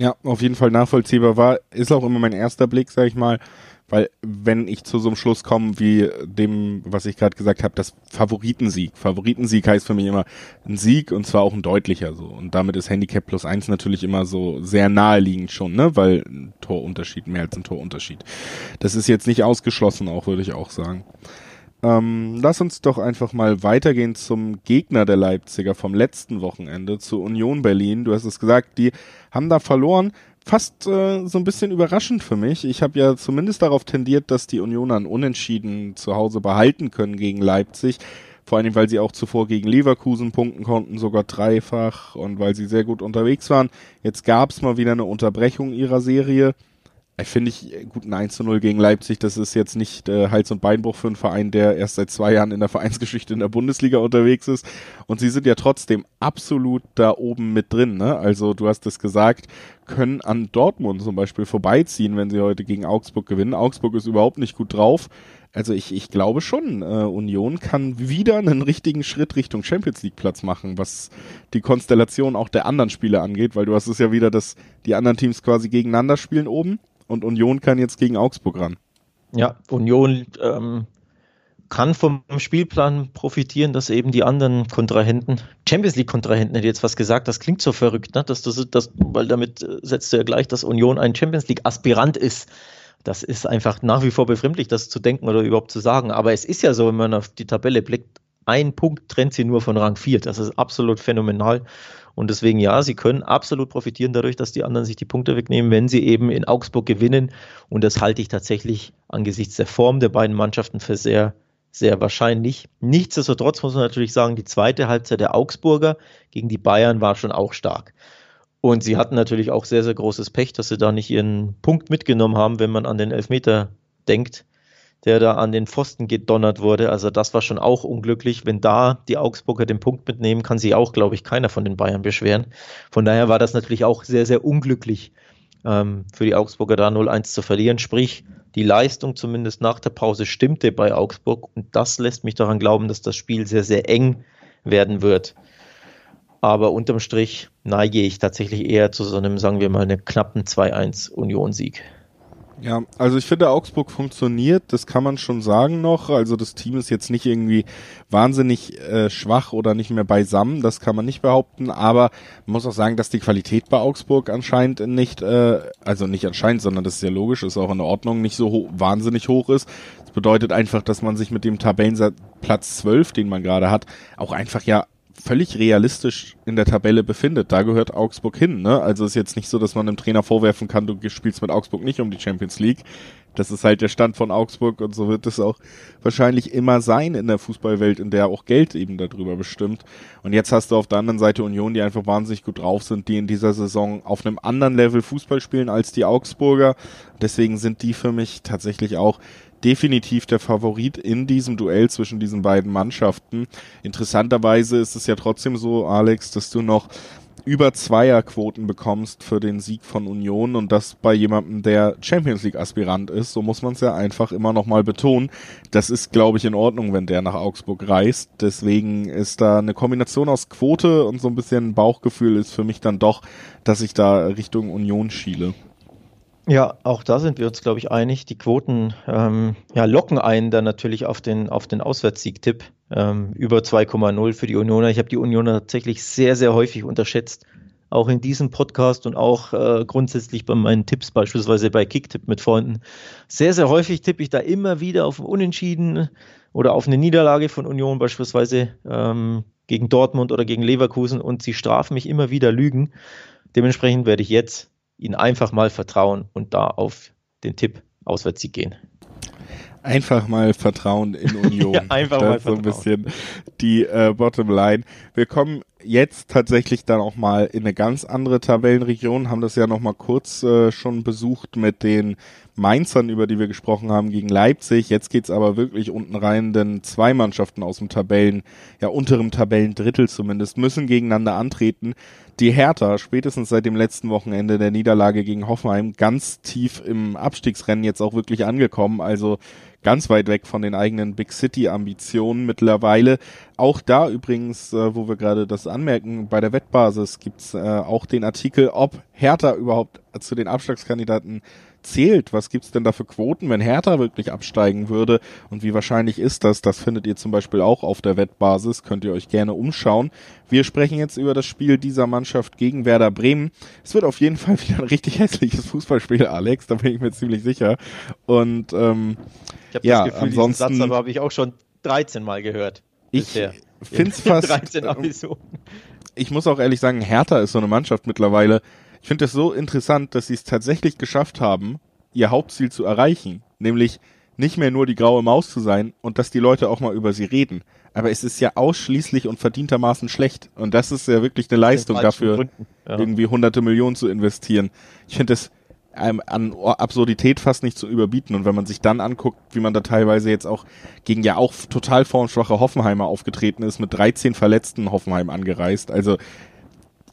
Ja, auf jeden Fall nachvollziehbar war, ist auch immer mein erster Blick, sag ich mal. Weil wenn ich zu so einem Schluss komme wie dem, was ich gerade gesagt habe, das Favoritensieg. Favoritensieg heißt für mich immer ein Sieg und zwar auch ein deutlicher so. Und damit ist Handicap plus eins natürlich immer so sehr naheliegend schon, ne? Weil ein Torunterschied, mehr als ein Torunterschied. Das ist jetzt nicht ausgeschlossen, auch würde ich auch sagen. Ähm, lass uns doch einfach mal weitergehen zum Gegner der Leipziger vom letzten Wochenende, zur Union Berlin. Du hast es gesagt, die haben da verloren fast äh, so ein bisschen überraschend für mich. Ich habe ja zumindest darauf tendiert, dass die Unioner ein Unentschieden zu Hause behalten können gegen Leipzig. Vor allem, weil sie auch zuvor gegen Leverkusen punkten konnten, sogar dreifach und weil sie sehr gut unterwegs waren. Jetzt gab es mal wieder eine Unterbrechung ihrer Serie finde ich gut ein 1 zu 0 gegen Leipzig, das ist jetzt nicht äh, Hals- und Beinbruch für einen Verein, der erst seit zwei Jahren in der Vereinsgeschichte in der Bundesliga unterwegs ist. Und sie sind ja trotzdem absolut da oben mit drin. Ne? Also du hast es gesagt, können an Dortmund zum Beispiel vorbeiziehen, wenn sie heute gegen Augsburg gewinnen. Augsburg ist überhaupt nicht gut drauf. Also ich, ich glaube schon, äh, Union kann wieder einen richtigen Schritt Richtung Champions League Platz machen, was die Konstellation auch der anderen Spiele angeht, weil du hast es ja wieder, dass die anderen Teams quasi gegeneinander spielen oben und Union kann jetzt gegen Augsburg ran. Ja, Union ähm, kann vom Spielplan profitieren, dass eben die anderen Kontrahenten, Champions League Kontrahenten hätte jetzt was gesagt, das klingt so verrückt, ne? dass das, das, weil damit äh, setzt du ja gleich, dass Union ein Champions League Aspirant ist. Das ist einfach nach wie vor befremdlich, das zu denken oder überhaupt zu sagen. Aber es ist ja so, wenn man auf die Tabelle blickt, ein Punkt trennt sie nur von Rang 4. Das ist absolut phänomenal. Und deswegen ja, sie können absolut profitieren dadurch, dass die anderen sich die Punkte wegnehmen, wenn sie eben in Augsburg gewinnen. Und das halte ich tatsächlich angesichts der Form der beiden Mannschaften für sehr, sehr wahrscheinlich. Nichtsdestotrotz muss man natürlich sagen, die zweite Halbzeit der Augsburger gegen die Bayern war schon auch stark. Und sie hatten natürlich auch sehr, sehr großes Pech, dass sie da nicht ihren Punkt mitgenommen haben, wenn man an den Elfmeter denkt der da an den Pfosten gedonnert wurde. Also das war schon auch unglücklich. Wenn da die Augsburger den Punkt mitnehmen, kann sich auch, glaube ich, keiner von den Bayern beschweren. Von daher war das natürlich auch sehr, sehr unglücklich ähm, für die Augsburger da 0-1 zu verlieren. Sprich, die Leistung zumindest nach der Pause stimmte bei Augsburg und das lässt mich daran glauben, dass das Spiel sehr, sehr eng werden wird. Aber unterm Strich neige ich tatsächlich eher zu so einem, sagen wir mal, einem knappen 2-1 Union-Sieg. Ja, also ich finde, Augsburg funktioniert, das kann man schon sagen noch. Also das Team ist jetzt nicht irgendwie wahnsinnig äh, schwach oder nicht mehr beisammen, das kann man nicht behaupten, aber man muss auch sagen, dass die Qualität bei Augsburg anscheinend nicht, äh, also nicht anscheinend, sondern das ist ja logisch, ist auch in Ordnung, nicht so ho wahnsinnig hoch ist. Das bedeutet einfach, dass man sich mit dem Tabellenplatz 12, den man gerade hat, auch einfach ja völlig realistisch in der Tabelle befindet. Da gehört Augsburg hin. Ne? Also ist jetzt nicht so, dass man dem Trainer vorwerfen kann, du spielst mit Augsburg nicht um die Champions League. Das ist halt der Stand von Augsburg und so wird es auch wahrscheinlich immer sein in der Fußballwelt, in der auch Geld eben darüber bestimmt. Und jetzt hast du auf der anderen Seite Union, die einfach wahnsinnig gut drauf sind, die in dieser Saison auf einem anderen Level Fußball spielen als die Augsburger. Deswegen sind die für mich tatsächlich auch definitiv der Favorit in diesem Duell zwischen diesen beiden Mannschaften. Interessanterweise ist es ja trotzdem so, Alex, dass du noch über Zweierquoten bekommst für den Sieg von Union und das bei jemandem, der Champions League Aspirant ist, so muss man es ja einfach immer noch mal betonen. Das ist, glaube ich, in Ordnung, wenn der nach Augsburg reist. Deswegen ist da eine Kombination aus Quote und so ein bisschen Bauchgefühl ist für mich dann doch, dass ich da Richtung Union schiele. Ja, auch da sind wir uns, glaube ich, einig. Die Quoten ähm, ja, locken einen dann natürlich auf den, auf den Auswärtssieg-Tipp ähm, über 2,0 für die Unioner. Ich habe die Unioner tatsächlich sehr, sehr häufig unterschätzt. Auch in diesem Podcast und auch äh, grundsätzlich bei meinen Tipps, beispielsweise bei Kicktipp mit Freunden. Sehr, sehr häufig tippe ich da immer wieder auf Unentschieden oder auf eine Niederlage von Union, beispielsweise ähm, gegen Dortmund oder gegen Leverkusen und sie strafen mich immer wieder Lügen. Dementsprechend werde ich jetzt ihnen einfach mal vertrauen und da auf den Tipp Auswärtssieg gehen. Einfach mal Vertrauen in Union. ja, einfach das mal ist so ein bisschen die äh, Bottomline. Wir kommen jetzt tatsächlich dann auch mal in eine ganz andere Tabellenregion, haben das ja noch mal kurz äh, schon besucht mit den Mainzern, über die wir gesprochen haben, gegen Leipzig. Jetzt geht's aber wirklich unten rein, denn zwei Mannschaften aus dem Tabellen, ja unterem Tabellendrittel zumindest, müssen gegeneinander antreten. Die Hertha, spätestens seit dem letzten Wochenende der Niederlage gegen Hoffenheim, ganz tief im Abstiegsrennen jetzt auch wirklich angekommen. Also ganz weit weg von den eigenen Big City Ambitionen mittlerweile. Auch da übrigens, äh, wo wir gerade das anmerken, bei der Wettbasis gibt's äh, auch den Artikel, ob Hertha überhaupt zu den Abschlagskandidaten zählt. Was gibt's denn da für Quoten, wenn Hertha wirklich absteigen würde? Und wie wahrscheinlich ist das? Das findet ihr zum Beispiel auch auf der Wettbasis. Könnt ihr euch gerne umschauen. Wir sprechen jetzt über das Spiel dieser Mannschaft gegen Werder Bremen. Es wird auf jeden Fall wieder ein richtig hässliches Fußballspiel, Alex. Da bin ich mir ziemlich sicher. Und ähm, ich habe ja, das Gefühl, ansonsten, diesen Satz aber habe ich auch schon 13 Mal gehört. Ich finde es fast. 13 ich muss auch ehrlich sagen, Hertha ist so eine Mannschaft mittlerweile, ich finde es so interessant, dass sie es tatsächlich geschafft haben, ihr Hauptziel zu erreichen, nämlich nicht mehr nur die graue Maus zu sein und dass die Leute auch mal über sie reden. Aber es ist ja ausschließlich und verdientermaßen schlecht. Und das ist ja wirklich eine Leistung dafür, ja. irgendwie hunderte Millionen zu investieren. Ich finde es ähm, an Absurdität fast nicht zu überbieten. Und wenn man sich dann anguckt, wie man da teilweise jetzt auch gegen ja auch total formschwache Hoffenheimer aufgetreten ist, mit 13 Verletzten Hoffenheim angereist. Also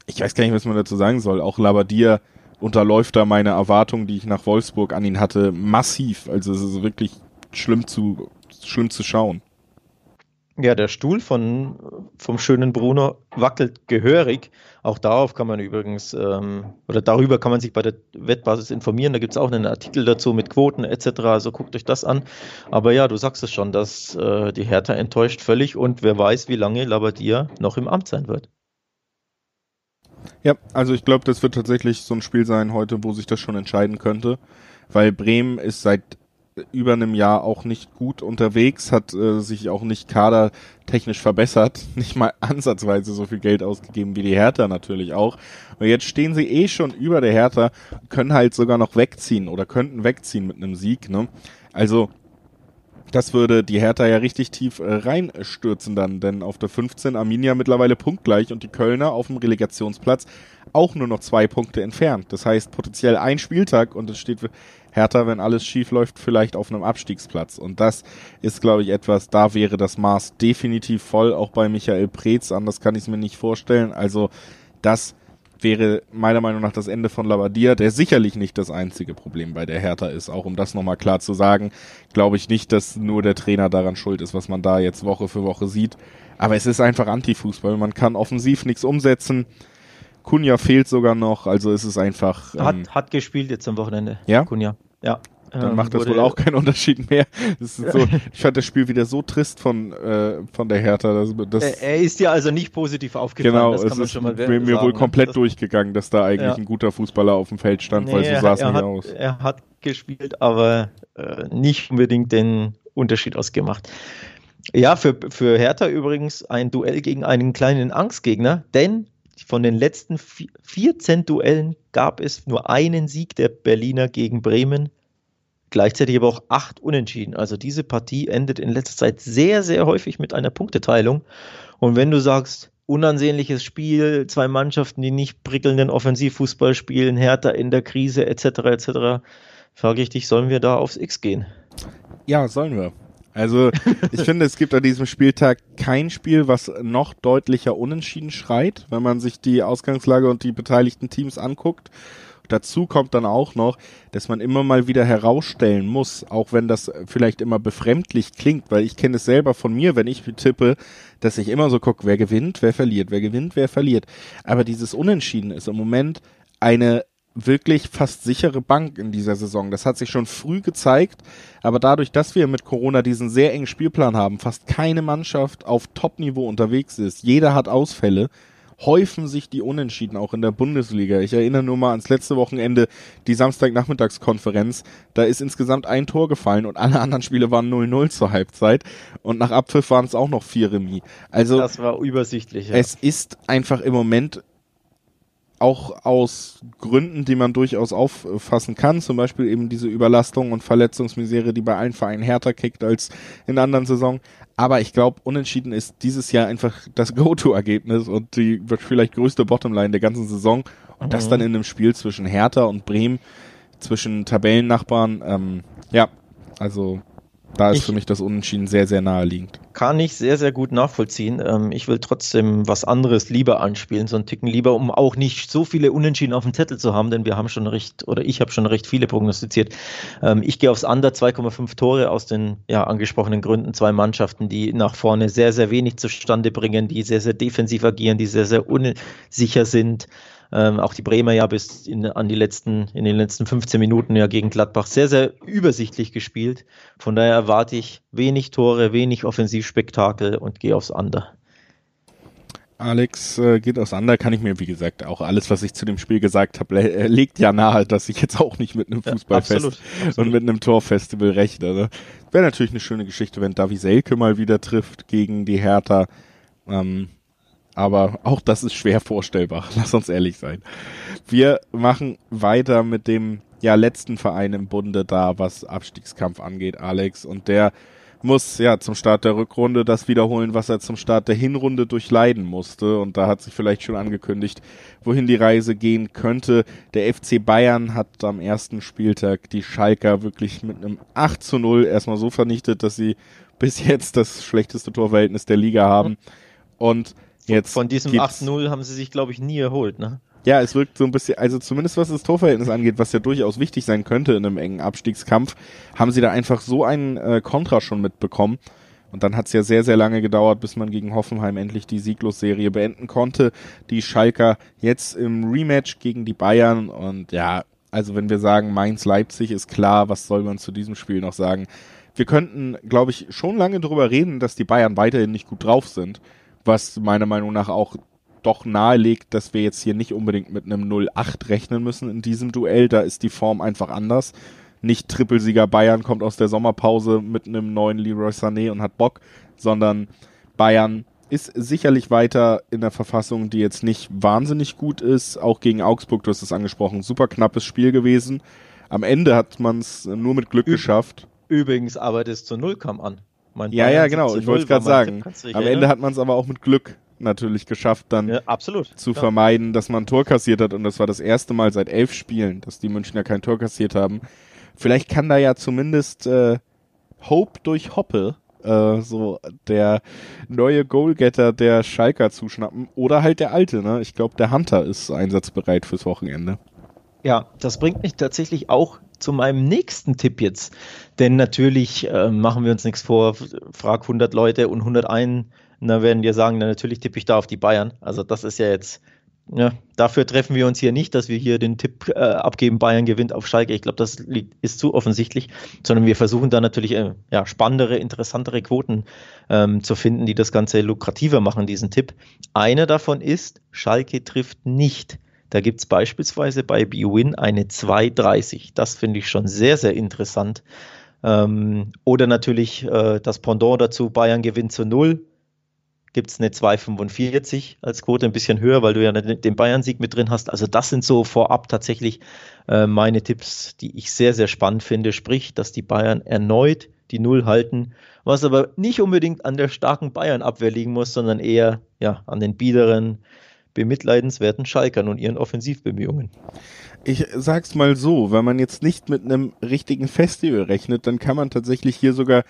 ich weiß gar nicht, was man dazu sagen soll. Auch Labadier unterläuft da meine Erwartungen, die ich nach Wolfsburg an ihn hatte, massiv. Also es ist wirklich schlimm zu, schlimm zu schauen. Ja, der Stuhl von, vom schönen Bruno wackelt gehörig. Auch darauf kann man übrigens, ähm, oder darüber kann man sich bei der Wettbasis informieren. Da gibt es auch einen Artikel dazu mit Quoten etc. Also guckt euch das an. Aber ja, du sagst es schon, dass äh, die Hertha enttäuscht völlig und wer weiß, wie lange Labadier noch im Amt sein wird. Ja, also ich glaube, das wird tatsächlich so ein Spiel sein heute, wo sich das schon entscheiden könnte, weil Bremen ist seit über einem Jahr auch nicht gut unterwegs, hat äh, sich auch nicht kadertechnisch verbessert, nicht mal ansatzweise so viel Geld ausgegeben wie die Hertha natürlich auch. Und jetzt stehen sie eh schon über der Hertha, können halt sogar noch wegziehen oder könnten wegziehen mit einem Sieg. Ne? Also das würde die Hertha ja richtig tief äh, reinstürzen dann, denn auf der 15 Arminia mittlerweile punktgleich und die Kölner auf dem Relegationsplatz auch nur noch zwei Punkte entfernt. Das heißt potenziell ein Spieltag und es steht Hertha, wenn alles schief läuft, vielleicht auf einem Abstiegsplatz. Und das ist, glaube ich, etwas, da wäre das Maß definitiv voll, auch bei Michael Preetz, anders kann ich es mir nicht vorstellen. Also das wäre meiner Meinung nach das Ende von Labadia, der sicherlich nicht das einzige Problem bei der Hertha ist. Auch um das nochmal klar zu sagen, glaube ich nicht, dass nur der Trainer daran schuld ist, was man da jetzt Woche für Woche sieht. Aber es ist einfach Antifußball. Man kann offensiv nichts umsetzen. Kunja fehlt sogar noch, also ist es einfach. Ähm, hat, hat gespielt jetzt am Wochenende. Ja. Kunja. Ja. Dann ähm, macht das wohl auch keinen Unterschied mehr. So, ich fand das Spiel wieder so trist von, äh, von der Hertha. Dass, dass er ist ja also nicht positiv aufgefallen. Genau, das es ist mir, mir wohl komplett das, durchgegangen, dass da eigentlich ja. ein guter Fußballer auf dem Feld stand, nee, weil so sah es nicht hat, aus. Er hat gespielt, aber äh, nicht unbedingt den Unterschied ausgemacht. Ja, für, für Hertha übrigens ein Duell gegen einen kleinen Angstgegner, denn von den letzten 14 Duellen gab es nur einen Sieg der Berliner gegen Bremen, gleichzeitig aber auch acht Unentschieden. Also diese Partie endet in letzter Zeit sehr, sehr häufig mit einer Punkteteilung. Und wenn du sagst, unansehnliches Spiel, zwei Mannschaften, die nicht prickelnden Offensivfußball spielen, Hertha in der Krise etc. etc., frage ich dich, sollen wir da aufs X gehen? Ja, sollen wir. Also ich finde, es gibt an diesem Spieltag kein Spiel, was noch deutlicher unentschieden schreit, wenn man sich die Ausgangslage und die beteiligten Teams anguckt. Dazu kommt dann auch noch, dass man immer mal wieder herausstellen muss, auch wenn das vielleicht immer befremdlich klingt, weil ich kenne es selber von mir, wenn ich tippe, dass ich immer so gucke, wer gewinnt, wer verliert, wer gewinnt, wer verliert. Aber dieses Unentschieden ist im Moment eine wirklich fast sichere Bank in dieser Saison. Das hat sich schon früh gezeigt, aber dadurch, dass wir mit Corona diesen sehr engen Spielplan haben, fast keine Mannschaft auf Top-Niveau unterwegs ist, jeder hat Ausfälle, häufen sich die Unentschieden auch in der Bundesliga. Ich erinnere nur mal ans letzte Wochenende, die Samstagnachmittagskonferenz. Da ist insgesamt ein Tor gefallen und alle anderen Spiele waren 0-0 zur Halbzeit. Und nach Abpfiff waren es auch noch vier Remis. Also. Das war übersichtlich, ja. Es ist einfach im Moment auch aus Gründen, die man durchaus auffassen kann, zum Beispiel eben diese Überlastung und Verletzungsmisere, die bei allen Vereinen härter kickt als in anderen Saisonen. Aber ich glaube, unentschieden ist dieses Jahr einfach das Go-To-Ergebnis und die wird vielleicht größte Bottomline der ganzen Saison. Und mhm. das dann in einem Spiel zwischen Hertha und Bremen, zwischen Tabellennachbarn. Ähm, ja, also da ist ich für mich das Unentschieden sehr, sehr naheliegend. Kann ich sehr, sehr gut nachvollziehen. Ähm, ich will trotzdem was anderes lieber anspielen, so einen Ticken lieber, um auch nicht so viele Unentschieden auf dem Zettel zu haben, denn wir haben schon recht, oder ich habe schon recht viele prognostiziert. Ähm, ich gehe aufs Under 2,5 Tore aus den ja, angesprochenen Gründen. Zwei Mannschaften, die nach vorne sehr, sehr wenig zustande bringen, die sehr, sehr defensiv agieren, die sehr, sehr unsicher sind. Ähm, auch die Bremer ja bis in, an die letzten, in den letzten 15 Minuten ja gegen Gladbach sehr, sehr übersichtlich gespielt. Von daher erwarte ich wenig Tore, wenig Offensivspektakel und gehe aufs Under. Alex äh, geht auseinander, kann ich mir, wie gesagt, auch alles, was ich zu dem Spiel gesagt habe, le äh, legt ja nahe, dass ich jetzt auch nicht mit einem Fußballfest ja, absolut, absolut. und mit einem Torfestival rechne. Ne? Wäre natürlich eine schöne Geschichte, wenn Davi Selke mal wieder trifft gegen die Hertha. Ähm, aber auch das ist schwer vorstellbar, lass uns ehrlich sein. Wir machen weiter mit dem ja letzten Verein im Bunde da, was Abstiegskampf angeht, Alex. Und der muss ja zum Start der Rückrunde das wiederholen, was er zum Start der Hinrunde durchleiden musste. Und da hat sich vielleicht schon angekündigt, wohin die Reise gehen könnte. Der FC Bayern hat am ersten Spieltag die Schalker wirklich mit einem 8 zu 0 erstmal so vernichtet, dass sie bis jetzt das schlechteste Torverhältnis der Liga haben. Und Jetzt Von diesem 8-0 haben sie sich, glaube ich, nie erholt, ne? Ja, es wirkt so ein bisschen, also zumindest was das Torverhältnis angeht, was ja durchaus wichtig sein könnte in einem engen Abstiegskampf, haben sie da einfach so einen äh, Kontra schon mitbekommen. Und dann hat es ja sehr, sehr lange gedauert, bis man gegen Hoffenheim endlich die Sieglosserie beenden konnte. Die Schalker jetzt im Rematch gegen die Bayern. Und ja, also wenn wir sagen, Mainz-Leipzig ist klar, was soll man zu diesem Spiel noch sagen? Wir könnten, glaube ich, schon lange darüber reden, dass die Bayern weiterhin nicht gut drauf sind was meiner Meinung nach auch doch nahelegt, dass wir jetzt hier nicht unbedingt mit einem 0-8 rechnen müssen in diesem Duell. Da ist die Form einfach anders. Nicht Trippelsieger Bayern kommt aus der Sommerpause mit einem neuen Leroy Sané und hat Bock, sondern Bayern ist sicherlich weiter in der Verfassung, die jetzt nicht wahnsinnig gut ist. Auch gegen Augsburg, du hast es angesprochen, super knappes Spiel gewesen. Am Ende hat man es nur mit Glück Üb geschafft. Übrigens, aber das zu Null kam an. Mein ja, ja, genau. Ich wollte es gerade sagen. Am Ende hat man es aber auch mit Glück natürlich geschafft, dann ja, absolut, zu ja. vermeiden, dass man ein Tor kassiert hat. Und das war das erste Mal seit elf Spielen, dass die Münchner kein Tor kassiert haben. Vielleicht kann da ja zumindest äh, Hope durch Hoppe äh, so der neue Goalgetter der Schalker zuschnappen. Oder halt der alte, ne? Ich glaube, der Hunter ist einsatzbereit fürs Wochenende. Ja, das bringt mich tatsächlich auch zu meinem nächsten Tipp jetzt. Denn natürlich äh, machen wir uns nichts vor, frag 100 Leute und 101, da werden dir sagen, na, natürlich tippe ich da auf die Bayern. Also das ist ja jetzt ja, dafür treffen wir uns hier nicht, dass wir hier den Tipp äh, abgeben, Bayern gewinnt auf Schalke. Ich glaube, das ist zu offensichtlich, sondern wir versuchen da natürlich äh, ja, spannendere, interessantere Quoten ähm, zu finden, die das Ganze lukrativer machen, diesen Tipp. Eine davon ist, Schalke trifft nicht. Da gibt es beispielsweise bei BWin eine 2,30. Das finde ich schon sehr, sehr interessant. Ähm, oder natürlich äh, das Pendant dazu, Bayern gewinnt zu null gibt es eine 2,45 als Quote, ein bisschen höher, weil du ja den Bayern-Sieg mit drin hast. Also das sind so vorab tatsächlich äh, meine Tipps, die ich sehr, sehr spannend finde. Sprich, dass die Bayern erneut die Null halten, was aber nicht unbedingt an der starken Bayern-Abwehr liegen muss, sondern eher ja, an den biederen, bemitleidenswerten Schalkern und ihren Offensivbemühungen. Ich sag's mal so, wenn man jetzt nicht mit einem richtigen Festival rechnet, dann kann man tatsächlich hier sogar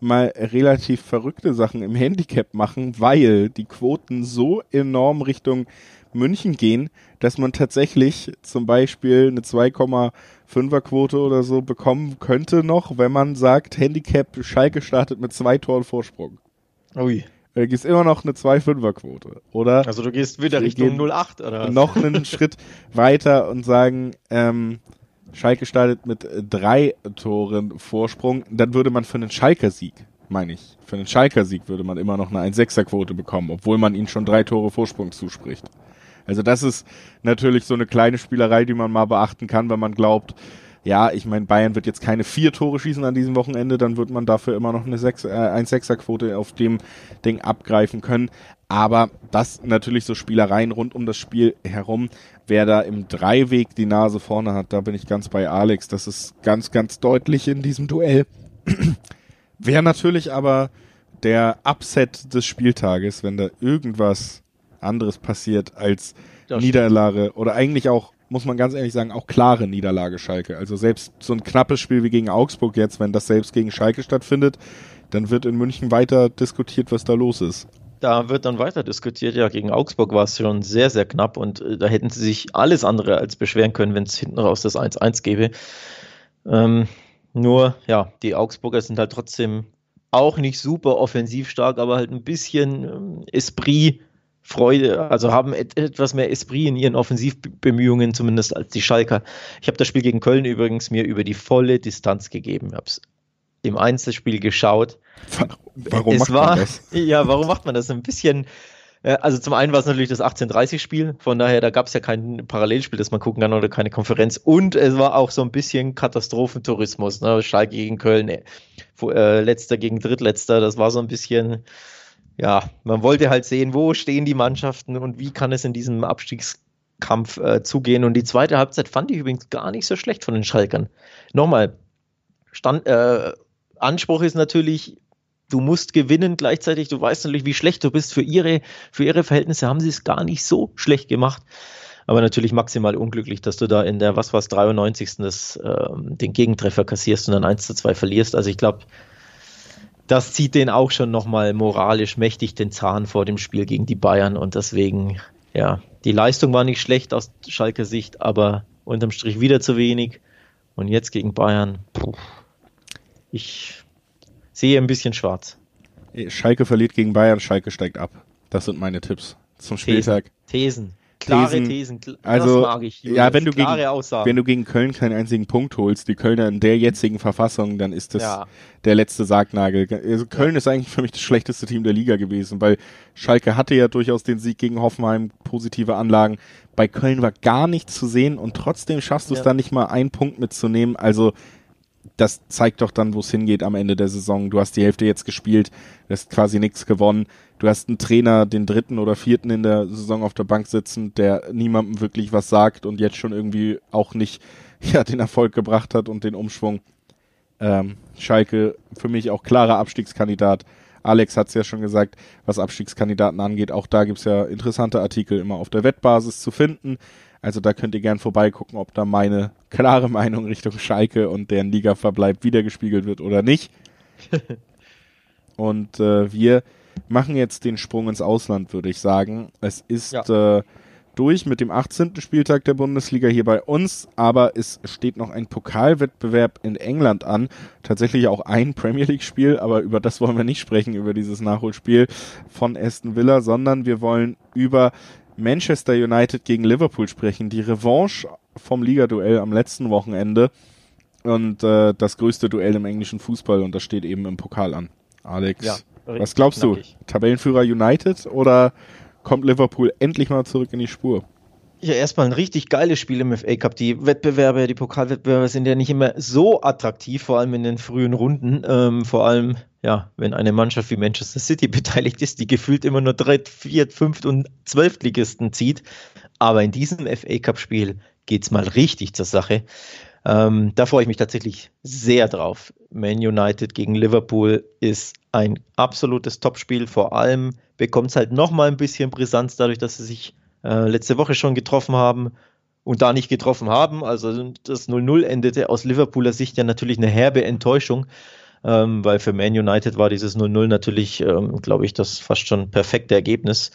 mal relativ verrückte Sachen im Handicap machen, weil die Quoten so enorm Richtung München gehen, dass man tatsächlich zum Beispiel eine 2,5er Quote oder so bekommen könnte noch, wenn man sagt, Handicap Schalke startet mit zwei Toren Vorsprung. Ui. Da gehst immer noch eine 2,5er Quote, oder? Also du gehst wieder Richtung 0,8 oder was? Noch einen Schritt weiter und sagen, ähm, Schalke startet mit drei Toren Vorsprung, dann würde man für einen Schalker-Sieg, meine ich, für einen Schalker-Sieg würde man immer noch eine 1-6er-Quote bekommen, obwohl man ihnen schon drei Tore Vorsprung zuspricht. Also das ist natürlich so eine kleine Spielerei, die man mal beachten kann, wenn man glaubt, ja, ich meine, Bayern wird jetzt keine vier Tore schießen an diesem Wochenende, dann wird man dafür immer noch eine 6, äh, 1-6er-Quote auf dem Ding abgreifen können. Aber das natürlich so Spielereien rund um das Spiel herum. Wer da im Dreiweg die Nase vorne hat, da bin ich ganz bei Alex. Das ist ganz, ganz deutlich in diesem Duell. Wäre natürlich aber der Upset des Spieltages, wenn da irgendwas anderes passiert als Niederlage oder eigentlich auch, muss man ganz ehrlich sagen, auch klare Niederlage Schalke. Also selbst so ein knappes Spiel wie gegen Augsburg jetzt, wenn das selbst gegen Schalke stattfindet, dann wird in München weiter diskutiert, was da los ist da wird dann weiter diskutiert. Ja, gegen Augsburg war es schon sehr, sehr knapp und äh, da hätten sie sich alles andere als beschweren können, wenn es hinten raus das 1-1 gäbe. Ähm, nur, ja, die Augsburger sind halt trotzdem auch nicht super offensiv stark, aber halt ein bisschen ähm, Esprit. Freude, also haben et etwas mehr Esprit in ihren Offensivbemühungen, zumindest als die Schalker. Ich habe das Spiel gegen Köln übrigens mir über die volle Distanz gegeben. Ich habe es im Einzelspiel geschaut. Warum es macht war, man das? Ja, warum macht man das? Ein bisschen, äh, also zum einen war es natürlich das 1830-Spiel, von daher, da gab es ja kein Parallelspiel, das man gucken kann oder keine Konferenz. Und es war auch so ein bisschen Katastrophentourismus, ne? Schalke gegen Köln, äh, äh, letzter gegen drittletzter, das war so ein bisschen, ja, man wollte halt sehen, wo stehen die Mannschaften und wie kann es in diesem Abstiegskampf äh, zugehen. Und die zweite Halbzeit fand ich übrigens gar nicht so schlecht von den Schalkern. Nochmal, Stand, äh, Anspruch ist natürlich, du musst gewinnen gleichzeitig, du weißt natürlich, wie schlecht du bist. Für ihre, für ihre Verhältnisse haben sie es gar nicht so schlecht gemacht. Aber natürlich maximal unglücklich, dass du da in der, was war es, 93. Das, äh, den Gegentreffer kassierst und dann 1 zu 2 verlierst. Also ich glaube, das zieht den auch schon nochmal moralisch mächtig den Zahn vor dem Spiel gegen die Bayern und deswegen, ja, die Leistung war nicht schlecht aus Schalker Sicht, aber unterm Strich wieder zu wenig. Und jetzt gegen Bayern, puh, ich sehe ein bisschen schwarz. Schalke verliert gegen Bayern, Schalke steigt ab. Das sind meine Tipps zum Spieltag. Thesen. Klare Thesen. Thesen. Also, das mag ich. Julius. Ja, wenn du, gegen, wenn du gegen Köln keinen einzigen Punkt holst, die Kölner in der jetzigen Verfassung, dann ist das ja. der letzte Sargnagel. Also Köln ja. ist eigentlich für mich das schlechteste Team der Liga gewesen, weil Schalke hatte ja durchaus den Sieg gegen Hoffenheim, positive Anlagen. Bei Köln war gar nichts zu sehen und trotzdem schaffst du es ja. dann nicht mal einen Punkt mitzunehmen. Also das zeigt doch dann, wo es hingeht am Ende der Saison. Du hast die Hälfte jetzt gespielt, du hast quasi nichts gewonnen. Du hast einen Trainer, den dritten oder vierten in der Saison auf der Bank sitzen, der niemandem wirklich was sagt und jetzt schon irgendwie auch nicht ja, den Erfolg gebracht hat und den Umschwung. Ähm, Schalke für mich auch klarer Abstiegskandidat. Alex hat es ja schon gesagt, was Abstiegskandidaten angeht. Auch da gibt's ja interessante Artikel immer auf der Wettbasis zu finden. Also da könnt ihr gern vorbeigucken, ob da meine klare Meinung Richtung Schalke und deren Ligaverbleib wiedergespiegelt wird oder nicht. und äh, wir machen jetzt den Sprung ins Ausland, würde ich sagen. Es ist ja. äh, durch mit dem 18. Spieltag der Bundesliga hier bei uns, aber es steht noch ein Pokalwettbewerb in England an. Tatsächlich auch ein Premier League Spiel, aber über das wollen wir nicht sprechen, über dieses Nachholspiel von Aston Villa, sondern wir wollen über Manchester United gegen Liverpool sprechen. Die Revanche vom Ligaduell am letzten Wochenende und äh, das größte Duell im englischen Fußball und das steht eben im Pokal an. Alex, ja, was glaubst knackig. du? Tabellenführer United oder kommt Liverpool endlich mal zurück in die Spur? Ja, erstmal ein richtig geiles Spiel im FA Cup. Die Wettbewerbe, die Pokalwettbewerbe sind ja nicht immer so attraktiv, vor allem in den frühen Runden. Ähm, vor allem, ja, wenn eine Mannschaft wie Manchester City beteiligt ist, die gefühlt immer nur Dritt-, Viert-, Fünft- und Zwölftligisten zieht. Aber in diesem FA Cup-Spiel geht es mal richtig zur Sache. Ähm, da freue ich mich tatsächlich sehr drauf. Man United gegen Liverpool ist ein absolutes Topspiel. Vor allem bekommt es halt nochmal ein bisschen Brisanz dadurch, dass sie sich äh, letzte Woche schon getroffen haben und da nicht getroffen haben. Also das 0-0 endete aus Liverpooler Sicht ja natürlich eine herbe Enttäuschung, ähm, weil für Man United war dieses 0-0 natürlich, ähm, glaube ich, das fast schon perfekte Ergebnis.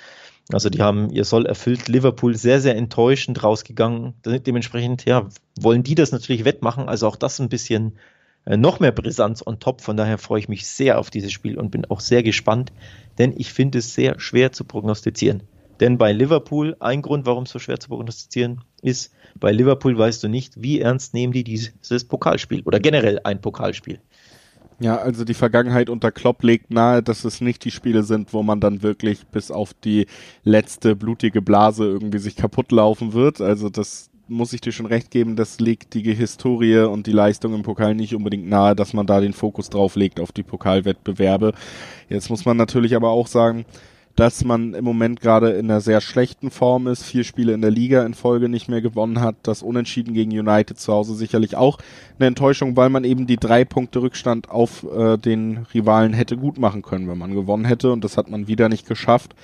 Also die haben ihr Soll erfüllt. Liverpool sehr, sehr enttäuschend rausgegangen. Dementsprechend, ja, wollen die das natürlich wettmachen. Also auch das ein bisschen äh, noch mehr Brisanz on top. Von daher freue ich mich sehr auf dieses Spiel und bin auch sehr gespannt, denn ich finde es sehr schwer zu prognostizieren. Denn bei Liverpool, ein Grund, warum es so schwer zu prognostizieren ist, bei Liverpool weißt du nicht, wie ernst nehmen die dieses Pokalspiel oder generell ein Pokalspiel. Ja, also die Vergangenheit unter Klopp legt nahe, dass es nicht die Spiele sind, wo man dann wirklich bis auf die letzte blutige Blase irgendwie sich kaputt laufen wird. Also das muss ich dir schon recht geben, das legt die Historie und die Leistung im Pokal nicht unbedingt nahe, dass man da den Fokus drauf legt auf die Pokalwettbewerbe. Jetzt muss man natürlich aber auch sagen, dass man im Moment gerade in einer sehr schlechten Form ist, vier Spiele in der Liga in Folge nicht mehr gewonnen hat, das Unentschieden gegen United zu Hause sicherlich auch eine Enttäuschung, weil man eben die drei Punkte Rückstand auf äh, den Rivalen hätte gut machen können, wenn man gewonnen hätte und das hat man wieder nicht geschafft,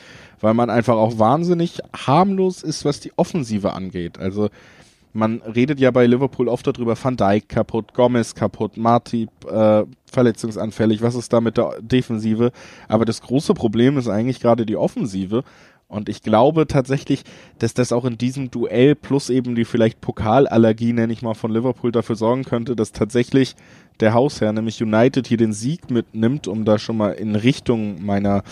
weil man einfach auch wahnsinnig harmlos ist, was die Offensive angeht. Also man redet ja bei Liverpool oft darüber, Van Dijk kaputt, Gomez kaputt, Martip äh, verletzungsanfällig, was ist da mit der Defensive? Aber das große Problem ist eigentlich gerade die Offensive. Und ich glaube tatsächlich, dass das auch in diesem Duell plus eben die vielleicht Pokalallergie, nenne ich mal, von Liverpool dafür sorgen könnte, dass tatsächlich der Hausherr, nämlich United, hier den Sieg mitnimmt, um da schon mal in Richtung meiner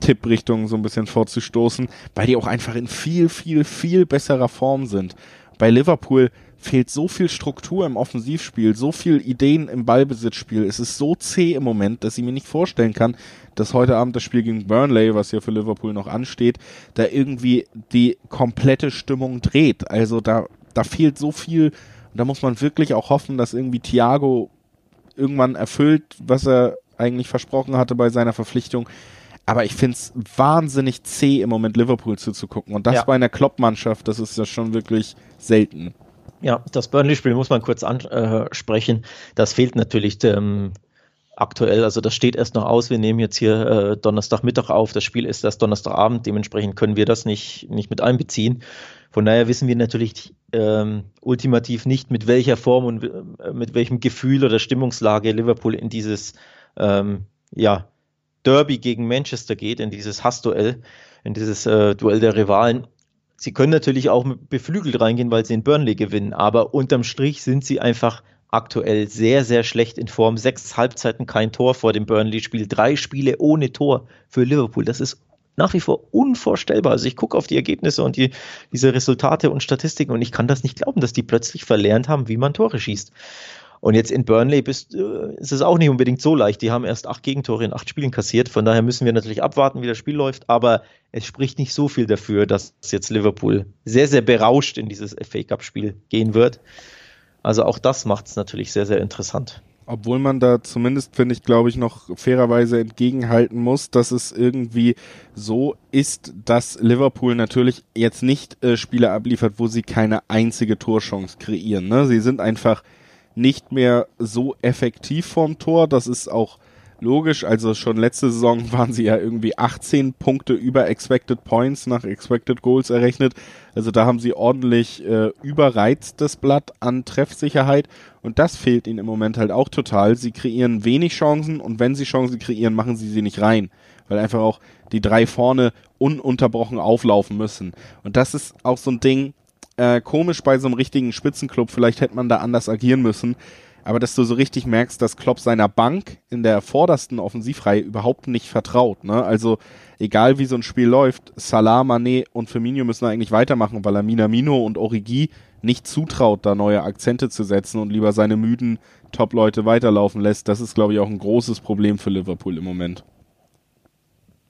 Tipprichtung so ein bisschen vorzustoßen, weil die auch einfach in viel, viel, viel besserer Form sind bei Liverpool fehlt so viel Struktur im Offensivspiel, so viel Ideen im Ballbesitzspiel. Es ist so zäh im Moment, dass ich mir nicht vorstellen kann, dass heute Abend das Spiel gegen Burnley, was ja für Liverpool noch ansteht, da irgendwie die komplette Stimmung dreht. Also da, da fehlt so viel. Und da muss man wirklich auch hoffen, dass irgendwie Thiago irgendwann erfüllt, was er eigentlich versprochen hatte bei seiner Verpflichtung. Aber ich finde es wahnsinnig zäh im Moment Liverpool zuzugucken. Und das ja. bei einer Klopp-Mannschaft, das ist ja schon wirklich selten. Ja, das Burnley-Spiel muss man kurz ansprechen. Das fehlt natürlich ähm, aktuell. Also das steht erst noch aus. Wir nehmen jetzt hier äh, Donnerstagmittag auf. Das Spiel ist erst Donnerstagabend. Dementsprechend können wir das nicht, nicht mit einbeziehen. Von daher wissen wir natürlich ähm, ultimativ nicht, mit welcher Form und äh, mit welchem Gefühl oder Stimmungslage Liverpool in dieses ähm, ja, Derby gegen Manchester geht, in dieses Hassduell, in dieses äh, Duell der Rivalen. Sie können natürlich auch beflügelt reingehen, weil sie in Burnley gewinnen, aber unterm Strich sind sie einfach aktuell sehr, sehr schlecht in Form. Sechs Halbzeiten kein Tor vor dem Burnley-Spiel, drei Spiele ohne Tor für Liverpool. Das ist nach wie vor unvorstellbar. Also ich gucke auf die Ergebnisse und die, diese Resultate und Statistiken und ich kann das nicht glauben, dass die plötzlich verlernt haben, wie man Tore schießt. Und jetzt in Burnley bist, äh, ist es auch nicht unbedingt so leicht. Die haben erst acht Gegentore in acht Spielen kassiert. Von daher müssen wir natürlich abwarten, wie das Spiel läuft. Aber es spricht nicht so viel dafür, dass jetzt Liverpool sehr, sehr berauscht in dieses FA Cup-Spiel gehen wird. Also auch das macht es natürlich sehr, sehr interessant. Obwohl man da zumindest, finde ich, glaube ich, noch fairerweise entgegenhalten muss, dass es irgendwie so ist, dass Liverpool natürlich jetzt nicht äh, Spiele abliefert, wo sie keine einzige Torchance kreieren. Ne? Sie sind einfach nicht mehr so effektiv vorm Tor. Das ist auch logisch. Also schon letzte Saison waren sie ja irgendwie 18 Punkte über Expected Points nach Expected Goals errechnet. Also da haben sie ordentlich äh, überreizt das Blatt an Treffsicherheit und das fehlt ihnen im Moment halt auch total. Sie kreieren wenig Chancen und wenn sie Chancen kreieren, machen sie sie nicht rein, weil einfach auch die drei vorne ununterbrochen auflaufen müssen. Und das ist auch so ein Ding, äh, komisch bei so einem richtigen Spitzenclub. Vielleicht hätte man da anders agieren müssen. aber dass du so richtig merkst, dass Klopp seiner Bank in der vordersten Offensivreihe überhaupt nicht vertraut. Ne? Also egal wie so ein Spiel läuft, Salah, Mané und Firmino müssen eigentlich weitermachen, weil er Minamino und Origi nicht zutraut, da neue Akzente zu setzen und lieber seine müden Top-Leute weiterlaufen lässt. Das ist, glaube ich, auch ein großes Problem für Liverpool im Moment.